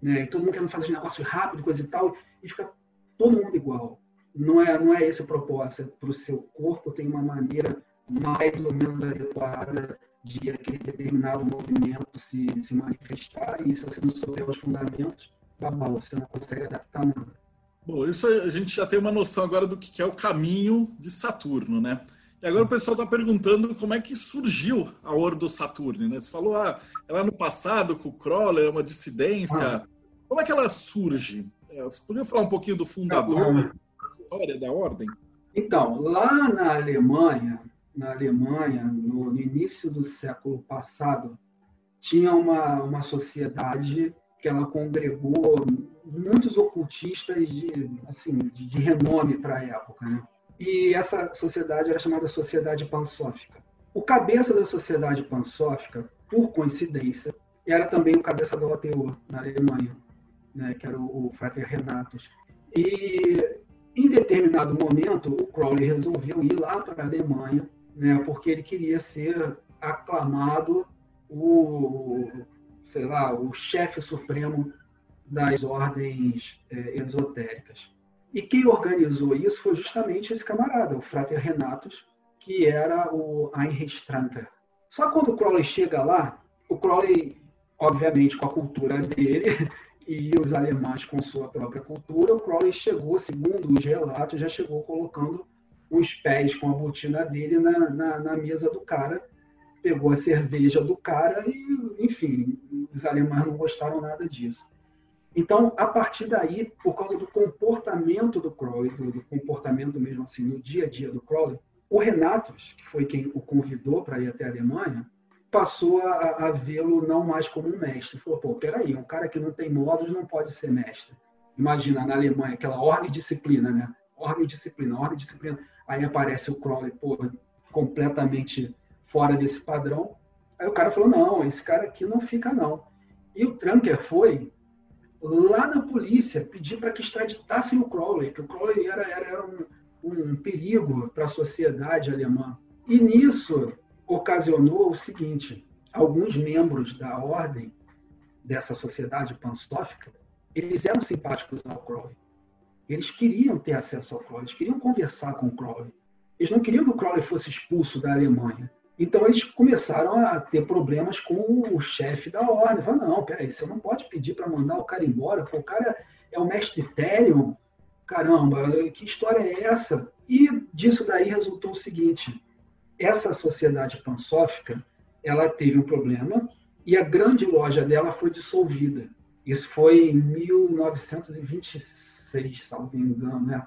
Né? E todo mundo querendo fazer negócio rápido, coisa e tal, e fica todo mundo igual. Não é, não é esse o propósito. É para o seu corpo tem uma maneira mais ou menos adequada de aquele determinado movimento se, se manifestar, e se você não souber os fundamentos, tá mal, você não consegue adaptar nada. Bom, isso a gente já tem uma noção agora do que é o caminho de Saturno, né? E agora o pessoal está perguntando como é que surgiu a Ordo Saturni, né? Você falou, ah, ela no passado com o Kroller, é uma dissidência. Ah. Como é que ela surge? É, você poderia falar um pouquinho do fundador, da história da ordem? Então, lá na Alemanha, na Alemanha, no, no início do século passado, tinha uma, uma sociedade que ela congregou muitos ocultistas de, assim, de, de renome para a época, né? E essa sociedade era chamada Sociedade Pansófica. O cabeça da Sociedade Pansófica, por coincidência, era também o cabeça da OTO na Alemanha, né, que era o, o Frater Renatus. E em determinado momento, o Crowley resolveu ir lá para a Alemanha, né, porque ele queria ser aclamado o, sei lá, o chefe supremo das ordens é, esotéricas. E quem organizou isso foi justamente esse camarada, o Frater Renatus, que era o Heinrich Stranker. Só quando o Crowley chega lá, o Crowley, obviamente, com a cultura dele (laughs) e os alemães com sua própria cultura, o Crowley chegou, segundo os relatos, já chegou colocando os pés com a botina dele na, na, na mesa do cara, pegou a cerveja do cara e, enfim, os alemães não gostaram nada disso. Então, a partir daí, por causa do comportamento do Crowley, do, comportamento mesmo assim no dia a dia do Crowley, o Renatus, que foi quem o convidou para ir até a Alemanha, passou a, a vê-lo não mais como um mestre. Falou, pô, peraí, um cara que não tem módulos não pode ser mestre. Imagina, na Alemanha, aquela ordem e disciplina, né? Ordem e disciplina, ordem e disciplina. Aí aparece o Crowley, pô, completamente fora desse padrão. Aí o cara falou, não, esse cara aqui não fica não. E o Tranker foi lá na polícia pedir para que extraditassem o Crowley, que o Crowley era, era, era um, um perigo para a sociedade alemã. E nisso ocasionou o seguinte: alguns membros da ordem dessa sociedade pansófica, eles eram simpáticos ao Crowley. Eles queriam ter acesso ao Crowley, eles queriam conversar com o Crowley. Eles não queriam que o Crowley fosse expulso da Alemanha. Então eles começaram a ter problemas com o chefe da ordem. Falaram, não, peraí, você não pode pedir para mandar o cara embora, pô, o cara é o mestre Therion, caramba, que história é essa? E disso daí resultou o seguinte, essa sociedade pansófica, ela teve um problema e a grande loja dela foi dissolvida. Isso foi em 1926, salvo engano, né?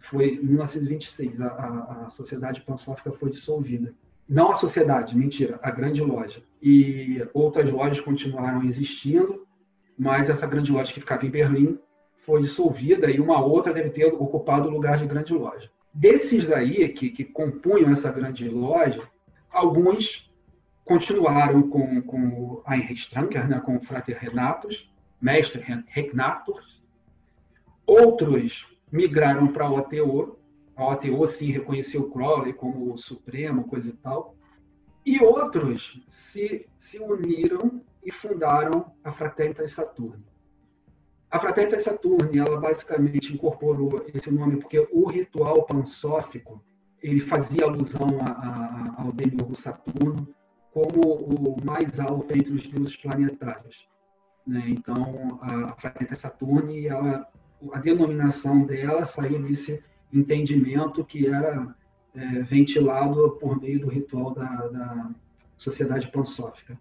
Foi em 1926, a, a, a sociedade pansófica foi dissolvida. Não a sociedade, mentira, a grande loja. E outras lojas continuaram existindo, mas essa grande loja que ficava em Berlim foi dissolvida e uma outra deve ter ocupado o lugar de grande loja. Desses daí que, que compunham essa grande loja, alguns continuaram com, com a Heinrich Stranker, né, com o Frater Renatus, mestre Regnatus. Outros migraram para a OTO, a OTO sim reconheceu Crowley como o supremo, coisa e tal. E outros se, se uniram e fundaram a Fraternitas Saturni. A Fraternitas Saturni, ela basicamente incorporou esse nome porque o ritual pansófico ele fazia alusão a, a, ao demiurgo Saturno como o mais alto entre os deuses planetários. Né? Então, a Fraternitas Saturni, ela, a denominação dela saiu desse entendimento que era é, ventilado por meio do ritual da, da sociedade pansófica.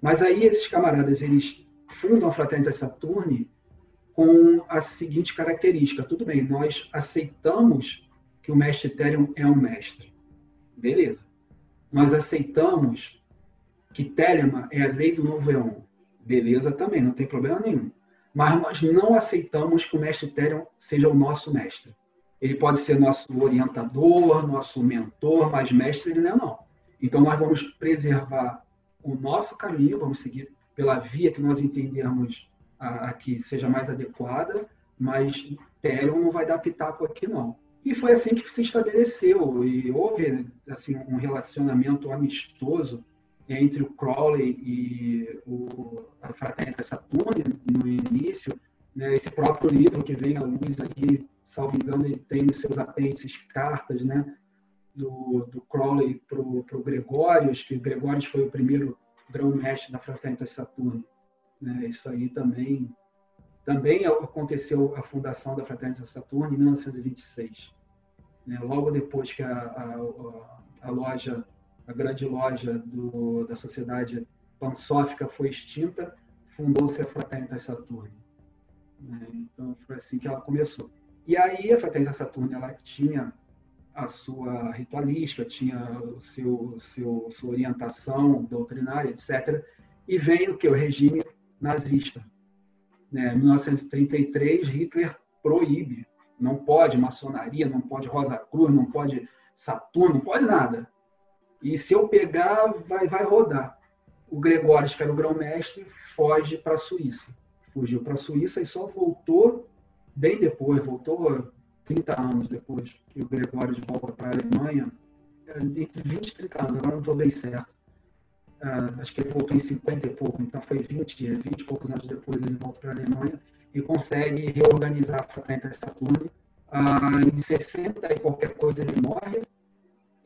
Mas aí esses camaradas, eles fundam a Fraternidade Saturni com a seguinte característica. Tudo bem, nós aceitamos que o mestre Ethereum é um mestre. Beleza. Nós aceitamos que Telema é a lei do novo Eon. Beleza também, não tem problema nenhum. Mas nós não aceitamos que o mestre Ethereum seja o nosso mestre. Ele pode ser nosso orientador, nosso mentor, mas mestre ele não é não. Então nós vamos preservar o nosso caminho, vamos seguir pela via que nós entendermos a, a que seja mais adequada, mas Therion não vai dar pitaco aqui não. E foi assim que se estabeleceu e houve assim um relacionamento amistoso entre o Crowley e o, a Fraternidade Saturni no início. Né? Esse próprio livro que vem à luz aí salvo engano, ele tem nos seus apêndices cartas, né? Do, do Crowley para o Gregórios, que Gregórios foi o primeiro grão-mestre da Fraternidade Saturno. Né? Isso aí também também aconteceu a fundação da Fraternidade Saturno em 1926. Né? Logo depois que a, a, a, loja, a grande loja do, da sociedade pansófica foi extinta, fundou-se a Fraternidade Saturno. Né? Então foi assim que ela começou. E aí a Fraternidade Saturno ela tinha a sua ritualística, tinha o seu, seu, sua orientação doutrinária, etc. E vem o que? O regime nazista. Né? Em 1933, Hitler proíbe. Não pode maçonaria, não pode Rosa Cruz, não pode Saturno, não pode nada. E se eu pegar, vai, vai rodar. O Gregório, que era o grão-mestre, foge para a Suíça. Fugiu para a Suíça e só voltou bem depois, voltou 30 anos depois que o Gregório volta para a Alemanha, entre 20 e 30 anos, agora não estou bem certo. uh, acho que ele voltou em 50 e pouco, então foi 20, 20 e poucos anos depois ele volta para a Alemanha e consegue reorganizar a Fraternidade Saturno. Uh, em 60 e qualquer coisa ele morre,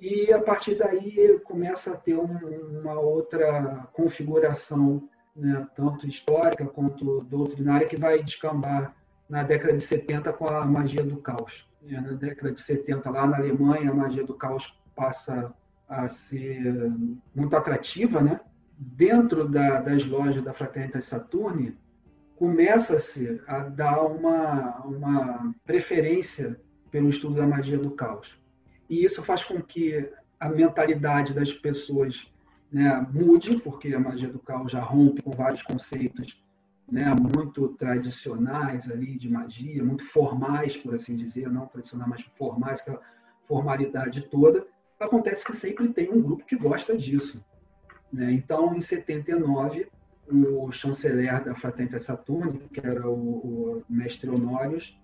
e a partir daí começa a ter um, uma outra configuração, né, tanto histórica quanto doutrinária, que vai descambar na década de 70 com a magia do caos. É, na década de 70, lá na Alemanha, a magia do caos passa a ser muito atrativa. Né? Dentro da, das lojas da Fraternidade Saturni, começa-se a dar uma, uma preferência pelo estudo da magia do caos. E isso faz com que a mentalidade das pessoas né, mude, porque a magia do caos já rompe com vários conceitos né, muito tradicionais ali de magia, muito formais, por assim dizer, não tradicionais, mas formais, aquela formalidade toda. Acontece que sempre tem um grupo que gosta disso. Né? Então, em 79, o chanceler da Fraternidade Saturni, que era o, o mestre Honórios,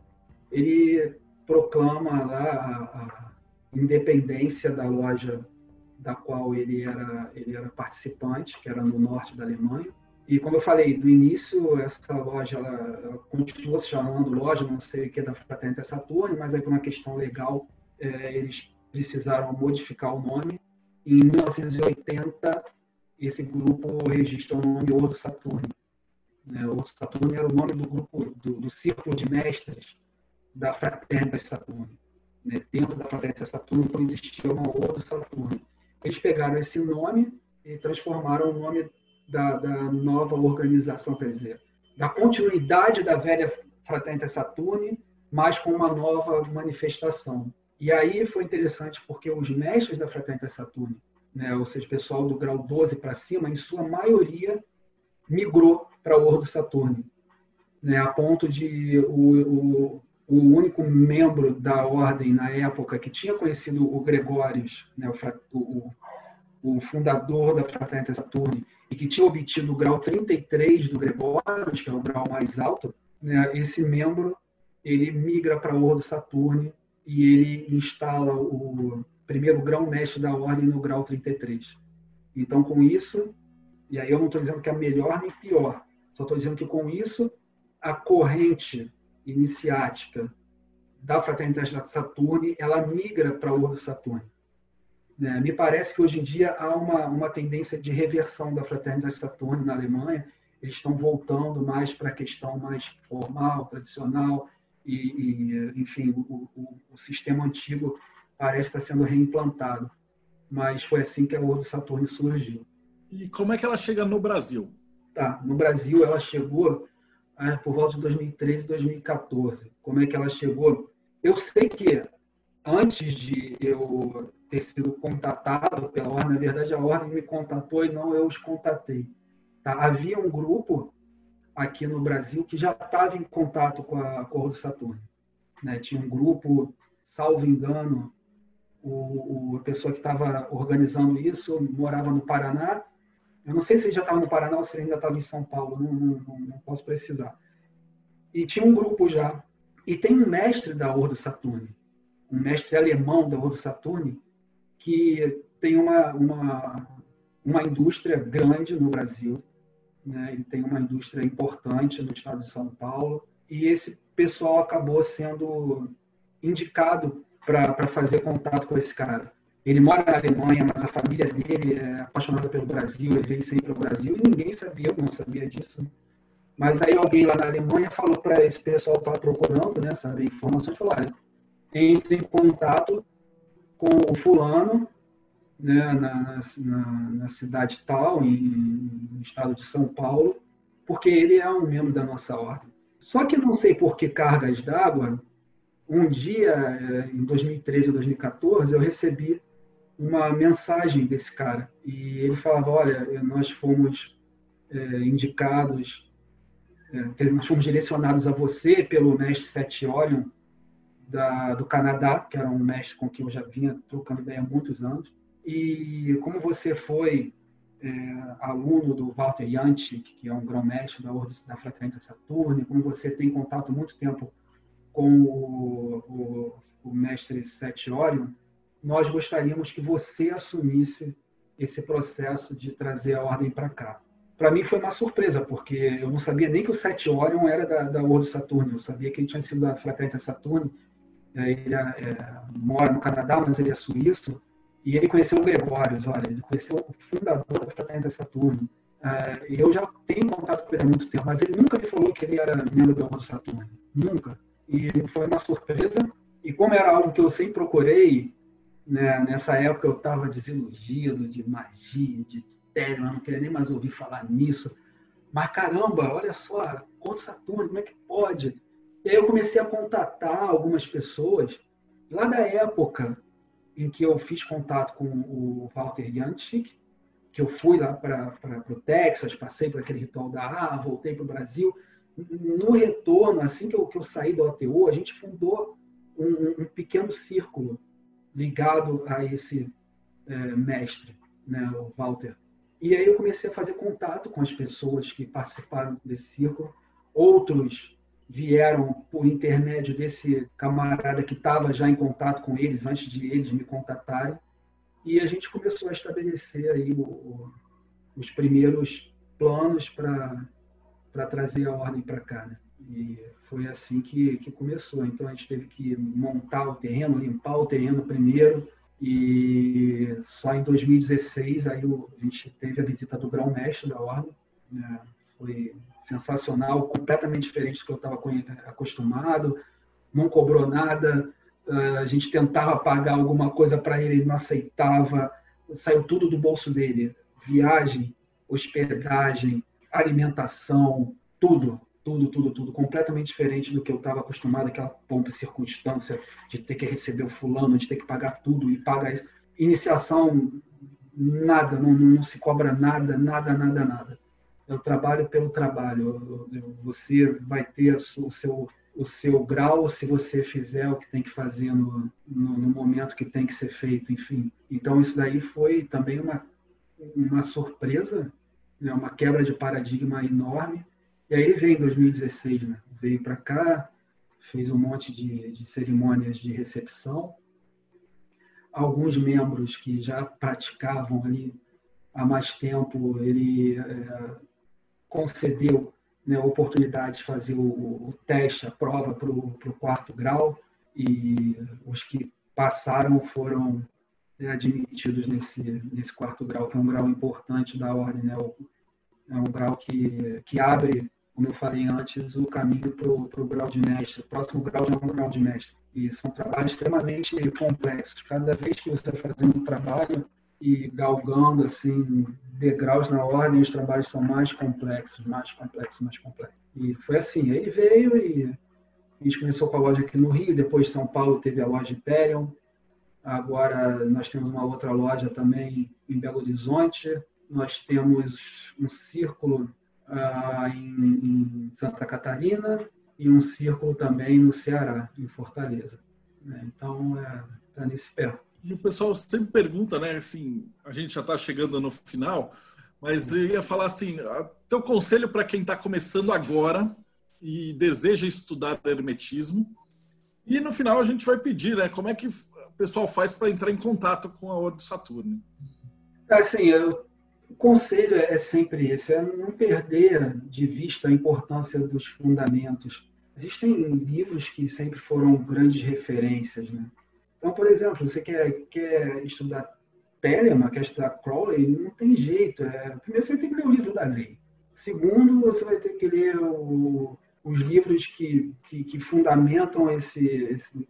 ele proclama lá a, a independência da loja da qual ele era, ele era participante, que era no norte da Alemanha. E como eu falei, do início, essa loja ela, ela continuou se chamando loja, não sei o que, da Fraternidade Saturno, mas aí por uma questão legal, é, eles precisaram modificar o nome. Em 1980, esse grupo registra o nome Ordo Saturno. Né? Ordo Saturno era o nome do grupo, do, do círculo de mestres da Fraternidade Saturno né, dentro da Fraternidade Saturno, então existia uma outra Saturno. Eles pegaram esse nome e transformaram o nome da, da nova organização, quer dizer, da continuidade da velha Fraternidade Saturno, mas com uma nova manifestação. E aí foi interessante porque os mestres da Fraternidade Saturno, né, ou seja, pessoal do grau 12 para cima, em sua maioria migrou para o Ordo Saturno, né, a ponto de o, o, o único membro da ordem na época que tinha conhecido o Gregórios, né, o, o, o, fundador da Fraternidade Saturni, e que tinha obtido o grau 33 do Gregórios, que é o grau mais alto, né, esse membro ele migra para o Ordo Saturni e ele instala o primeiro grão-mestre da ordem no grau 33. Então, com isso, e aí eu não estou dizendo que é melhor nem pior, só estou dizendo que com isso a corrente iniciática da fraternidade Saturne, ela migra para o Ordo Saturno. Né? Me parece que hoje em dia há uma, uma tendência de reversão da fraternidade Saturno na Alemanha. Eles estão voltando mais para a questão mais formal, tradicional, e, e enfim, o, o, o, sistema antigo parece estar sendo reimplantado. Mas foi assim que a Ordo Saturno surgiu. E como é que ela chega no Brasil? Tá, no Brasil ela chegou ah, por volta de 2013, 2014. Como é que ela chegou? Eu sei que antes de eu ter sido contatado pela ordem, na verdade a ordem me contatou e não eu os contatei. Tá? Havia um grupo aqui no Brasil que já estava em contato com a Cor do Saturno. Né? Tinha um grupo, salvo engano, o, o a pessoa que estava organizando isso morava no Paraná eu não sei se ele já estava no Paraná ou se ele ainda estava em São Paulo, não, não, não, posso precisar. E tinha um grupo já. E tem um mestre da Ordo Saturni, um mestre alemão da Ordo Saturni, que tem uma, uma, uma indústria grande no Brasil, né? tem uma indústria importante no estado de São Paulo, e esse pessoal acabou sendo indicado para fazer contato com esse cara. Ele mora na Alemanha, mas a família dele é apaixonada pelo Brasil, ele veio sempre para o Brasil e ninguém sabia, eu não sabia disso. Mas aí alguém lá na Alemanha falou para esse pessoal que estava procurando, né, saber informações, falou, olha, entre em contato com o fulano, né, na, na, na cidade tal, em, no estado de São Paulo, porque ele é um membro da nossa ordem. Só que não sei por que cargas d'água, um dia, eh, em 2013 ou 2014, eu recebi uma mensagem desse cara. E ele falava: Olha, nós fomos é, indicados, é, nós fomos direcionados a você pelo mestre Seth Orion da, do Canadá, que era um mestre com quem eu já vinha trocando ideia há muitos anos. E como você foi é, aluno do Walter Jantic, que é um grão-mestre da Ordem da Fraternidade Saturno, como você tem contato muito tempo com o, o, o mestre Seth Orion, nós gostaríamos que você assumisse esse processo de trazer a ordem para cá. Para mim foi uma surpresa, porque eu não sabia nem que o Sete Orion era da, da Ordo Saturno, eu sabia que ele tinha sido da Fraternidade Saturno, ele é, é, mora no Canadá, mas ele é suíço, e ele conheceu o Gregórios, olha, ele conheceu o fundador da Fraternidade Saturno. É, eu já tenho contato com ele há muito tempo, mas ele nunca me falou que ele era membro da Ordo Saturno, nunca. E foi uma surpresa, e como era algo que eu sempre procurei, né, nessa época eu estava desiludido de magia, de mistério, não queria nem mais ouvir falar nisso. Mas caramba, olha só, Corpo Saturno, como é que pode? E aí eu comecei a contatar algumas pessoas lá da época em que eu fiz contato com o Walter Janchik, que eu fui lá para o Texas, passei por aquele ritual da A, voltei para o Brasil. No retorno, assim que eu, que eu saí do OTU, a gente fundou um, um pequeno círculo ligado a esse é, mestre, né, o Walter. E aí eu comecei a fazer contato com as pessoas que participaram desse círculo. Outros vieram por intermédio desse camarada que estava já em contato com eles antes de eles me contatarem. E a gente começou a estabelecer aí o, o, os primeiros planos para trazer a ordem para cá. Né? E foi assim que, que começou. Então a gente teve que montar o terreno, limpar o terreno primeiro, e só em 2016 aí a gente teve a visita do grão-mestre da ordem. Né? Foi sensacional, completamente diferente do que eu estava acostumado. Não cobrou nada. Ah, a gente tentava pagar alguma coisa para ele, ele não aceitava. Saiu tudo do bolso dele. Viagem, hospedagem, alimentação, tudo tudo, tudo, tudo completamente diferente do que eu estava acostumado, aquela pompa circunstância de ter que receber o fulano, de ter que pagar tudo e pagar isso. Iniciação, nada, não, não se cobra nada, nada, nada, nada. Eu trabalho pelo trabalho. Você vai ter o seu, o seu grau se você fizer o que tem que fazer no, no, no momento que tem que ser feito, enfim. Então, isso daí foi também uma, uma surpresa, né? uma quebra de paradigma enorme e aí ele veio em 2016, né? veio para cá, fez um monte de, de cerimônias de recepção. Alguns membros que já praticavam ali há mais tempo, ele é, concedeu né, a oportunidade de fazer o, o teste, a prova para o quarto grau, e os que passaram foram né, admitidos nesse, nesse quarto grau, que é um grau importante da ordem, né? é um grau que, que abre como eu falei antes, o caminho para o grau de mestre. O próximo grau já é um grau de mestre. E são trabalhos extremamente complexos. Cada vez que você está fazendo um trabalho e galgando assim degraus na ordem, os trabalhos são mais complexos, mais complexos, mais complexos. E foi assim. Ele veio e a gente começou com a loja aqui no Rio, depois São Paulo teve a loja Imperium. Agora nós temos uma outra loja também em Belo Horizonte. Nós temos um círculo ah, em, em, Santa Catarina e um círculo também no Ceará, em Fortaleza. Né? Então, está é, nesse pé. E o pessoal sempre pergunta, né? Assim, a gente já está chegando no final, mas eu ia falar assim: teu conselho para quem está começando agora e deseja estudar hermetismo. E no final a gente vai pedir, né? Como é que o pessoal faz para entrar em contato com a Ordem de Saturno? Assim, eu o conselho é sempre esse, é não perder de vista a importância dos fundamentos. Existem livros que sempre foram grandes referências, né? Então, por exemplo, você quer, quer estudar Telemann, quer estudar Crowley, não tem jeito. É, primeiro, você ter que ler o livro da lei. Segundo, você vai ter que ler o, os livros que, que, que fundamentam esse, esse,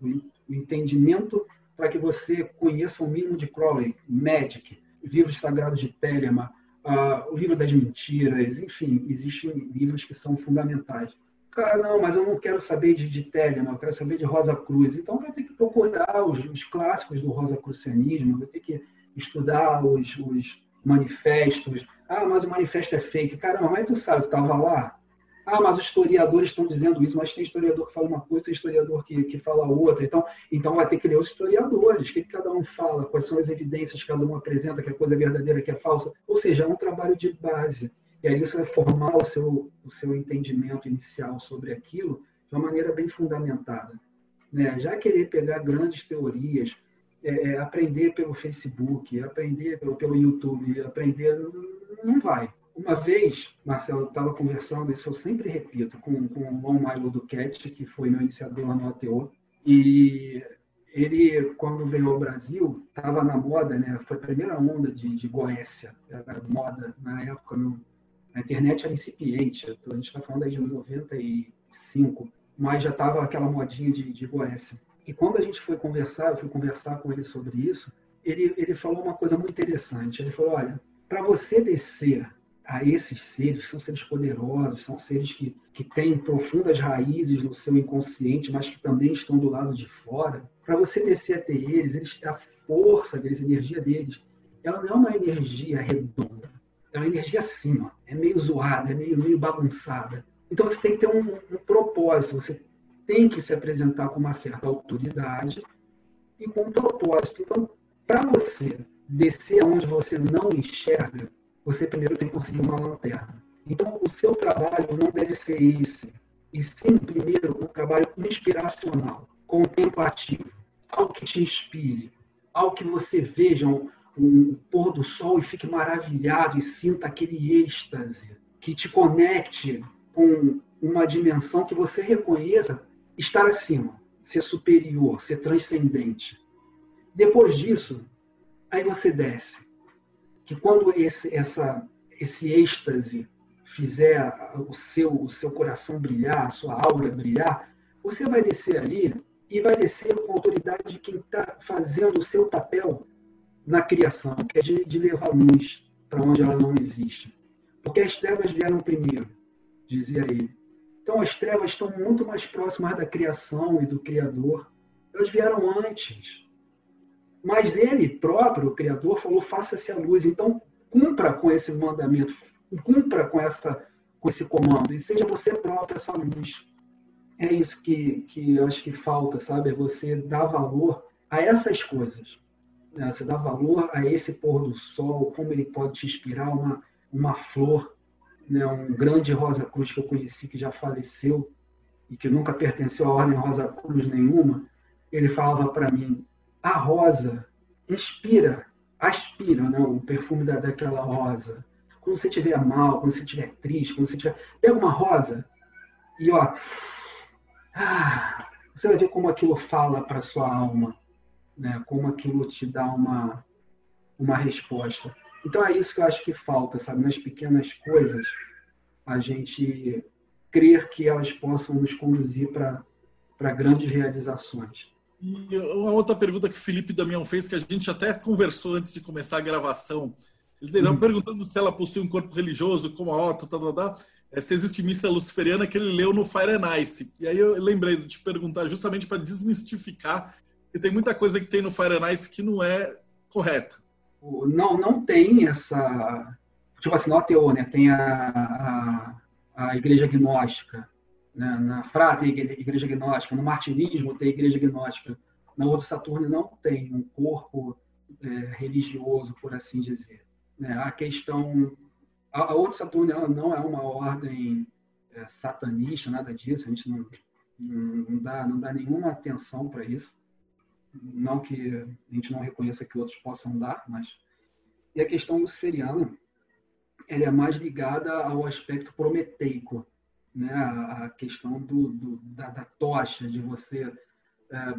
entendimento para que você conheça o mínimo de Crowley, Magic, livros sagrados de Telemann, uh, o livro das mentiras, enfim, existem livros que são fundamentais. Cara, não, mas eu não quero saber de, de Telemann, eu quero saber de Rosa Cruz. Então vai ter que procurar os, os clássicos do Rosa Crucianismo, vai ter que estudar os, os manifestos. Ah, mas o manifesto é fake. Caramba, mas tu sabe, tu estava lá? Ah, mas os historiadores estão dizendo isso, mas tem historiador que fala uma coisa, tem historiador que, que fala outra. Então, então vai ter que ler os historiadores, o que, que cada um fala, quais são as evidências que cada um apresenta, que é coisa verdadeira, que é falsa. Ou seja, é um trabalho de base. E aí você vai formar o seu, o seu entendimento inicial sobre aquilo de uma maneira bem fundamentada. Né? Já querer pegar grandes teorias, é, é, aprender pelo Facebook, aprender pelo, pelo YouTube, aprender. Não vai. Uma vez, Marcelo, estava conversando, isso eu sempre repito, com, com o Lon Milo que foi meu iniciador no ATO, e ele, quando veio ao Brasil, estava na moda, né? Foi a primeira onda de, de Goécia, era moda na época, no, a internet era incipiente, a gente está falando aí de 95, mas já estava aquela modinha de, de Goécia. E quando a gente foi conversar, eu fui conversar com ele sobre isso, ele, ele falou uma coisa muito interessante. Ele falou: olha, para você descer a esses seres, são seres poderosos, são seres que, que têm profundas raízes no seu inconsciente, mas que também estão do lado de fora. Para você descer até eles, eles, a força deles, a energia deles, ela não é uma energia redonda. É uma energia ó, é meio zoada, é meio, meio bagunçada. Então você tem que ter um, um propósito, você tem que se apresentar com uma certa autoridade e com um propósito. Então, para você descer onde você não enxerga, você primeiro tem que conseguir uma lanterna. Então, o seu trabalho não deve ser esse, e sim, primeiro, um trabalho inspiracional, contemplativo, algo que te inspire, algo que você veja um, pôr do sol e fique maravilhado e sinta aquele êxtase, que te conecte com uma dimensão que você reconheça estar acima, ser superior, ser transcendente. Depois disso, aí você desce. Que quando esse, essa, esse êxtase fizer o seu, o seu coração brilhar, a sua aura brilhar, você vai descer ali e vai descer com a autoridade de quem está fazendo o seu papel na criação, que é de, de levar luz para onde ela não existe. Porque as trevas vieram primeiro, dizia ele. Então, as trevas estão muito mais próximas da criação e do Criador. Elas vieram antes. Mas ele próprio, o Criador, falou: faça-se a luz. Então, cumpra com esse mandamento, cumpra com, essa, com esse comando, e seja você próprio essa luz. É isso que, que eu acho que falta, sabe? É você dar valor a essas coisas. Né? Você dá valor a esse pôr do sol, como ele pode te inspirar uma, uma flor né, um grande Rosa Cruz que eu conheci, que já faleceu e que nunca pertenceu à Ordem Rosa Cruz nenhuma, ele falava para mim: a rosa inspira, aspira né, o perfume da, daquela rosa. Quando você estiver mal, quando você estiver triste, quando você estiver. Pega uma rosa e, ó. Ah, você vai ver como aquilo fala para sua alma, né? como aquilo te dá uma, uma resposta. Então é isso que eu acho que falta, sabe? Nas pequenas coisas, a gente crer que elas possam nos conduzir para grandes realizações. E uma outra pergunta que o Felipe Damião fez, que a gente até conversou antes de começar a gravação. Ele estava hum. perguntando se ela possui um corpo religioso, como a Otto, tá, tá, tá, é, se existe missa luciferiana que ele leu no Fire and Ice. E aí eu lembrei de te perguntar justamente para desmistificar, que tem muita coisa que tem no Ice que não é correta não, não tem essa. Tipo assim, no ateu, né? Tem a, a, a igreja gnóstica. Né? Na Frá tem igreja gnóstica. No martinismo tem igreja gnóstica. Na outra Saturno não tem um corpo é, religioso, por assim dizer. Né? A questão. A, a outra Saturno ela não é uma ordem é, satanista, nada disso. A gente não, não, dá, não dá nenhuma atenção para isso não que a gente não reconheça que outros possam dar, mas e a questão luciferiana ela é mais ligada ao aspecto prometeico, né? A, questão do, do da, da, tocha, de você é,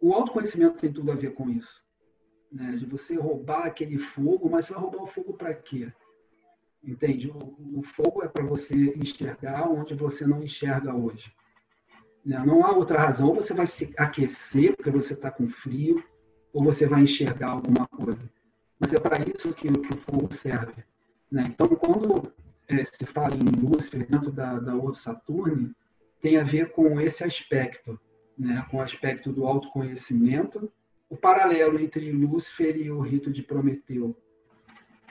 o autoconhecimento tem tudo a ver com isso, né? De você roubar aquele fogo, mas você vai roubar o fogo para quê? Entende? O, o fogo é para você enxergar onde você não enxerga hoje. Não há outra razão. Ou você vai se aquecer porque você está com frio, ou você vai enxergar alguma coisa. Mas é para isso que, que, o fogo serve. Né? Então, quando é, se fala em Lúcifer dentro da, da Ouro Saturno, tem a ver com esse aspecto, né? com o aspecto do autoconhecimento, o paralelo entre Lúcifer e o rito de Prometeu.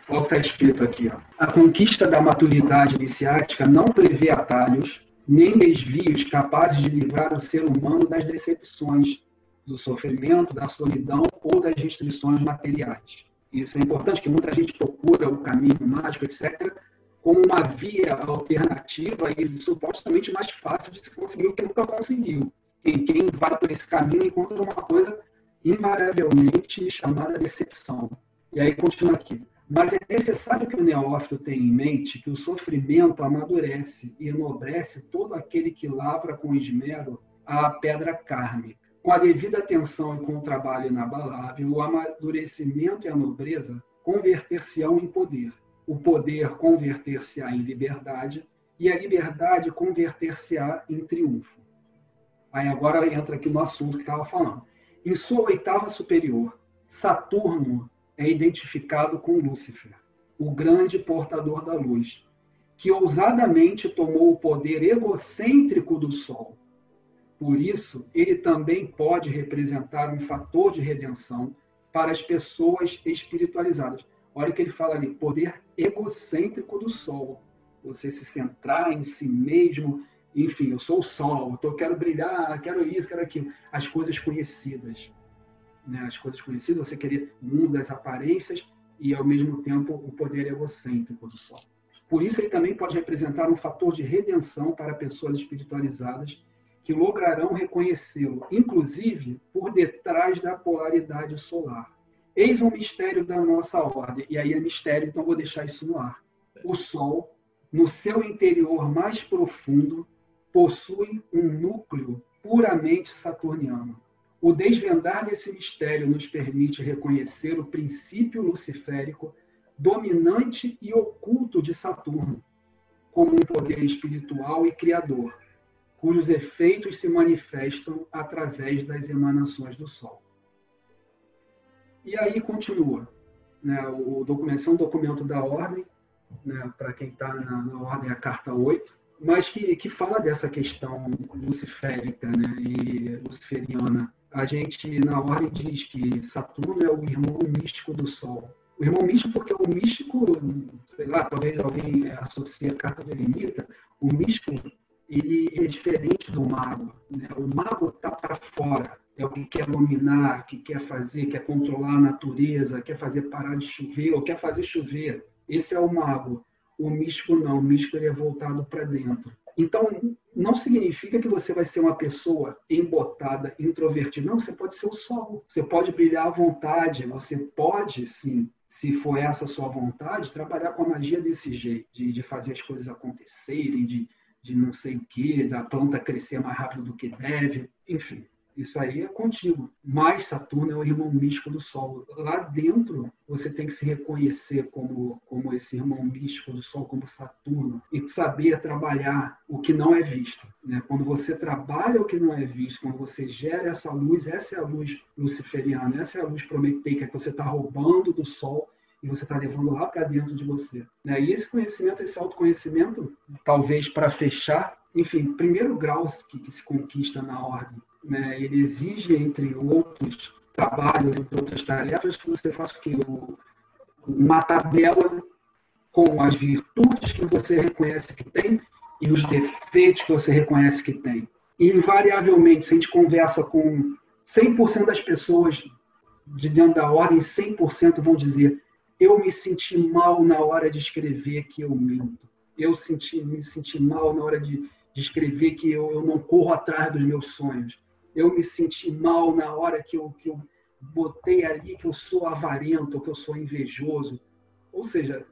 Olha o que está escrito aqui. Ó. A conquista da maturidade iniciática não prevê atalhos, nem desvios capazes de livrar o ser humano das decepções, do sofrimento, da solidão ou das restrições materiais. Isso é importante, que muita gente procura o caminho mágico, etc., como uma via alternativa e supostamente mais fácil de se conseguir o que nunca conseguiu. Quem, quem vai por esse caminho encontra uma coisa invariavelmente chamada decepção. E aí continua aqui. Mas é necessário que o neófito tenha em mente que o sofrimento amadurece e enobrece todo aquele que lavra com esmero a pedra kármica. Com a devida atenção e com o trabalho inabalável, o amadurecimento e a nobreza converter-se-ão em poder, o poder converter-se-á em liberdade e a liberdade converter-se-á em triunfo. Aí agora entra aqui no assunto que estava falando. Em sua oitava superior, Saturno é identificado com Lúcifer, o grande portador da luz, que ousadamente tomou o poder egocêntrico do Sol. Por isso, ele também pode representar um fator de redenção para as pessoas espiritualizadas. Olha o que ele fala ali: poder egocêntrico do Sol. Você se centrar em si mesmo, enfim, eu sou o Sol, eu quero brilhar, quero isso, quero aquilo. As coisas conhecidas né, as coisas conhecidas, você querer o mundo das aparências e, ao mesmo tempo, o poder egocêntrico do sol. Por isso, ele também pode representar um fator de redenção para pessoas espiritualizadas que lograrão reconhecê-lo, inclusive por detrás da polaridade solar. Eis um mistério da nossa ordem, e aí é mistério, então vou deixar isso no ar. O Sol, no seu interior mais profundo, possui um núcleo puramente saturniano. O desvendar desse mistério nos permite reconhecer o princípio luciférico dominante e oculto de Saturno, como um poder espiritual e criador, cujos efeitos se manifestam através das emanações do Sol. E aí continua. Né, o documento é um documento da ordem, né, para quem está na, na, ordem, a carta 8, mas que, que fala dessa questão luciférica né, e luciferiana a gente, na ordem, diz que Saturno é o irmão místico do Sol. O irmão místico, porque o místico, sei lá, talvez alguém associe a carta do eremita, o místico ele é diferente do mago. Né? O mago está para fora, é o que quer dominar, que quer fazer, quer controlar a natureza, quer fazer parar de chover, ou quer fazer chover. Esse é o mago. O místico não, o místico ele é voltado para dentro. Então, não significa que você vai ser uma pessoa embotada, introvertida. Não, você pode ser o sol. Você pode brilhar à vontade. Você pode, sim, se for essa sua vontade, trabalhar com a magia desse jeito, de, de fazer as coisas acontecerem, de, de não sei o quê, da planta crescer mais rápido do que deve. Enfim, isso aí é contigo. Mas Saturno é o irmão místico do Sol. Lá dentro, você tem que se reconhecer como, como esse irmão místico do Sol, como Saturno, e saber trabalhar o que não é visto. Né? Quando você trabalha o que não é visto, quando você gera essa luz, essa é a luz luciferiana, essa é a luz prometeica que você está roubando do Sol e você está levando lá para dentro de você. Né? E esse conhecimento, esse autoconhecimento, talvez para fechar, enfim, primeiro grau que, que se conquista na ordem né, ele exige, entre outros trabalhos, entre outras tarefas, que você faça que uma tabela com as virtudes que você reconhece que tem e os defeitos que você reconhece que tem. E, invariavelmente, se a gente conversa com 100% das pessoas de dentro da ordem, 100% vão dizer: eu me senti mal na hora de escrever que eu minto. Eu senti, me senti mal na hora de, de escrever que eu, eu não corro atrás dos meus sonhos eu me senti mal na hora que eu, que eu botei ali que eu sou avarento, que eu sou invejoso. Ou seja,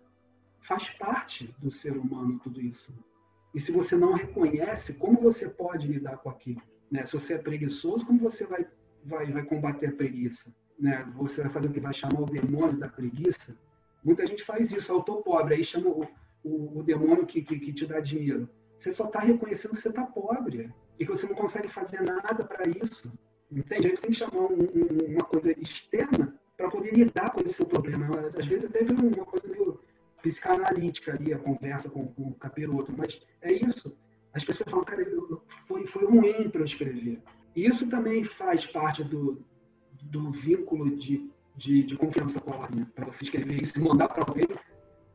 faz parte do ser humano tudo isso. E se você não reconhece, como você pode lidar com aquilo? Né? Se você é preguiçoso, como você vai, vai, vai combater a preguiça? Né? Você vai fazer o que? Vai chamar o demônio da preguiça? Muita gente faz isso. Eu estou pobre, aí chama o, o, o demônio que, que, que te dá dinheiro. Você só está reconhecendo que você está pobre e que você não consegue fazer nada para isso. Entende? Aí você tem que chamar um, um, uma coisa externa para poder lidar com esse seu problema. Às vezes teve uma coisa meio psicanalítica ali, a conversa com, com o capiroto, mas é isso. As pessoas falam, cara, foi, foi ruim para eu escrever. E isso também faz parte do, do vínculo de, de, de confiança com a ordem, para você escrever isso e mandar para alguém.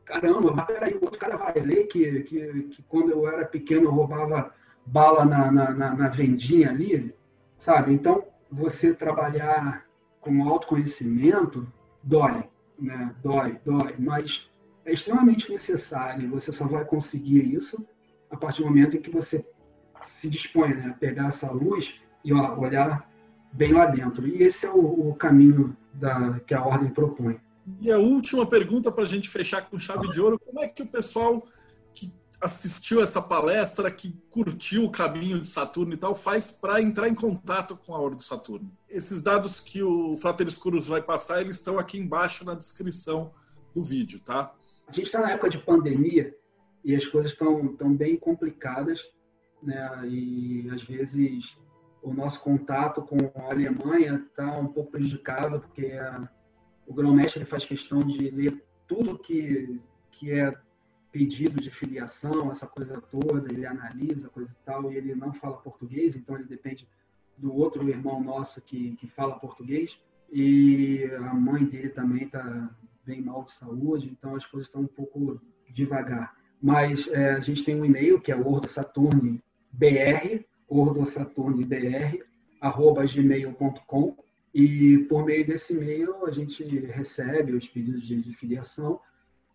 Caramba, mas peraí, o outro cara vai ler que, que, que quando eu era pequeno eu roubava bala na, na, na, na vendinha ali, sabe? Então, você trabalhar com autoconhecimento dói, né? Dói, dói, mas é extremamente necessário. Você só vai conseguir isso a partir do momento em que você se dispõe né, a pegar essa luz e ó, olhar bem lá dentro. E esse é o, o caminho da, que a ordem propõe. E a última pergunta para a gente fechar com chave de ouro: como é que o pessoal assistiu essa palestra, que curtiu o caminho de Saturno e tal, faz para entrar em contato com a Ordem de Saturno? Esses dados que o Frater Escuros vai passar, eles estão aqui embaixo na descrição do vídeo, tá? A gente está na época de pandemia e as coisas estão tão bem complicadas, né? E às vezes o nosso contato com a Alemanha está um pouco prejudicado, porque a, o grão-mestre faz questão de ler tudo que, que é pedido de filiação, essa coisa toda, ele analisa coisa e tal, e ele não fala português, então ele depende do outro irmão nosso que, que fala português, e a mãe dele também está bem mal de saúde, então as coisas estão um pouco devagar. Mas é, a gente tem um e-mail que é ordosaturnebr, ordosaturnebr, arroba gmail.com, e por meio desse e-mail a gente recebe os pedidos de, de filiação,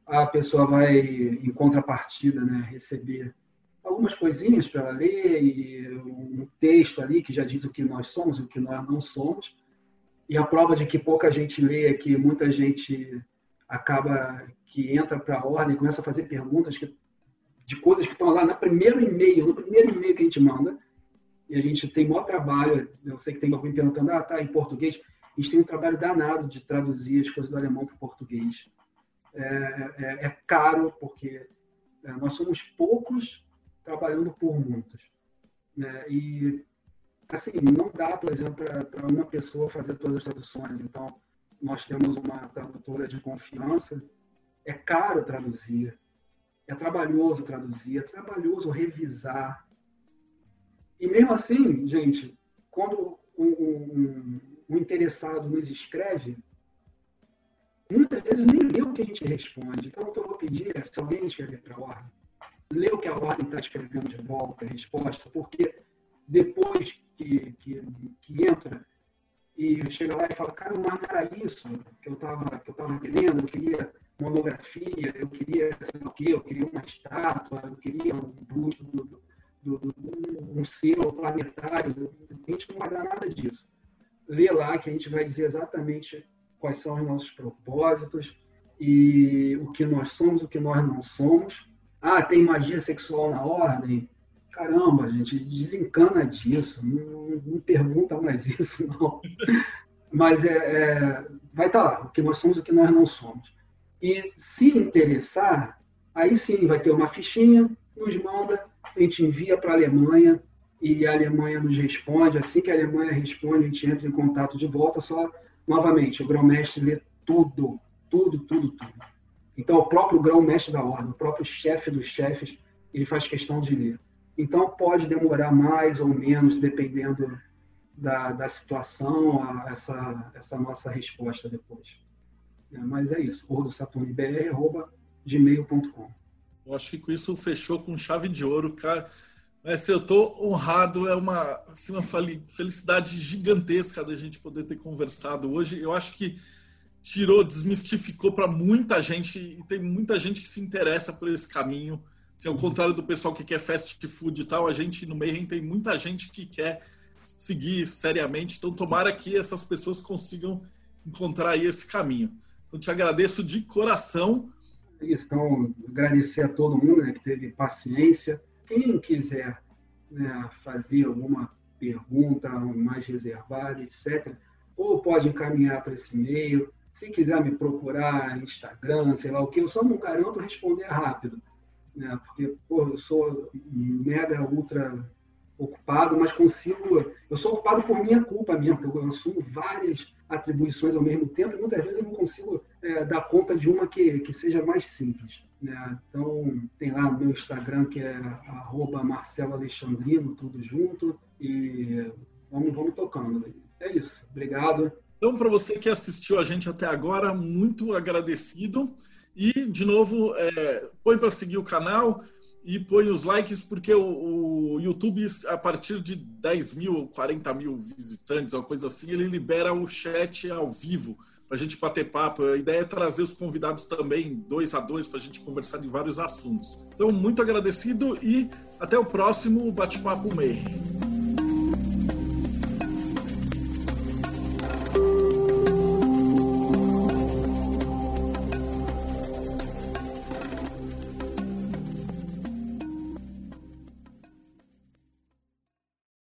a pessoa vai, em contrapartida, né, receber algumas coisinhas para ler e um texto ali que já diz o que nós somos e o que nós não somos. E a prova de que pouca gente lê é que muita gente acaba que entra para a ordem e começa a fazer perguntas que, de coisas que estão lá no primeiro e-mail, no primeiro e-mail que a gente manda. E a gente tem maior trabalho, eu sei que tem alguém perguntando, ah, tá, em português. A gente tem um trabalho danado de traduzir as coisas do alemão para o português. É, é, é, caro, porque é, nós somos poucos trabalhando por muitos. Né? E, assim, não dá, por exemplo, para uma pessoa fazer todas as traduções. Então, nós temos uma tradutora de confiança. É caro traduzir, é trabalhoso traduzir, é trabalhoso revisar. E mesmo assim, gente, quando um, um, um interessado nos escreve, muitas vezes nem lê o que a gente responde. Então, o que eu vou pedir é, se alguém escrever para a ordem, lê o que a ordem está escrevendo de volta, a resposta, porque depois que, que, que entra e chega lá e fala, cara, não era isso que eu estava que eu querendo, eu queria monografia, eu queria sei lá o quê, eu queria uma estátua, eu queria um busto, do, do, do, um selo planetário, a gente não vai dar nada disso. Lê lá que a gente vai dizer exatamente quais são os nossos propósitos e o que nós somos, o que nós não somos. Ah, tem magia sexual na ordem? Caramba, gente, desencana disso, não, não pergunta mais (laughs) isso, não. Mas é, é vai estar tá lá, o que nós somos, o que nós não somos. E se interessar, aí sim vai ter uma fichinha, nos manda, a gente envia para a Alemanha e a Alemanha nos responde. Assim que a Alemanha responde, a gente entra em contato de volta, só novamente, o grão-mestre lê tudo, tudo, tudo, tudo. Então, o próprio grão-mestre da ordem, o próprio chefe dos chefes, ele faz questão de ler. Então, pode demorar mais ou menos, dependendo da, da situação, essa, essa nossa resposta depois. É, mas é isso, ordosaturnibr.gmail.com. Eu acho que com isso fechou com chave de ouro, cara. Mas eu estou honrado, é uma, assim, uma felicidade gigantesca da gente poder ter conversado hoje. Eu acho que tirou, desmistificou para muita gente e tem muita gente que se interessa por esse caminho. Assim, ao contrário do pessoal que quer fast food e tal, a gente no Mayhem tem muita gente que quer seguir seriamente. Então, tomara que essas pessoas consigam encontrar aí esse caminho. Então, te agradeço de coração. Então, agradecer a todo mundo né, que teve paciência quem quiser né, fazer alguma pergunta mais reservada, etc., ou pode encaminhar para esse e-mail. Se quiser me procurar Instagram, sei lá o que, eu só não garanto responder rápido, né? porque pô, eu sou mega ultra ocupado, mas consigo. Eu sou ocupado por minha culpa mesmo, porque eu assumo várias atribuições ao mesmo tempo e muitas vezes eu não consigo é, dar conta de uma que, que seja mais simples. Né? Então, tem lá o meu Instagram, que é Marcelo Alexandrino, tudo junto, e vamos, vamos tocando. É isso. Obrigado. Então, para você que assistiu a gente até agora, muito agradecido. E, de novo, é, põe para seguir o canal e põe os likes, porque o, o, YouTube, a partir de 10 mil, 40 mil visitantes, uma coisa assim, ele libera o chat ao vivo para a gente bater papo. A ideia é trazer os convidados também, dois a dois, para a gente conversar de vários assuntos. Então, muito agradecido e até o próximo Bate-Papo Meio.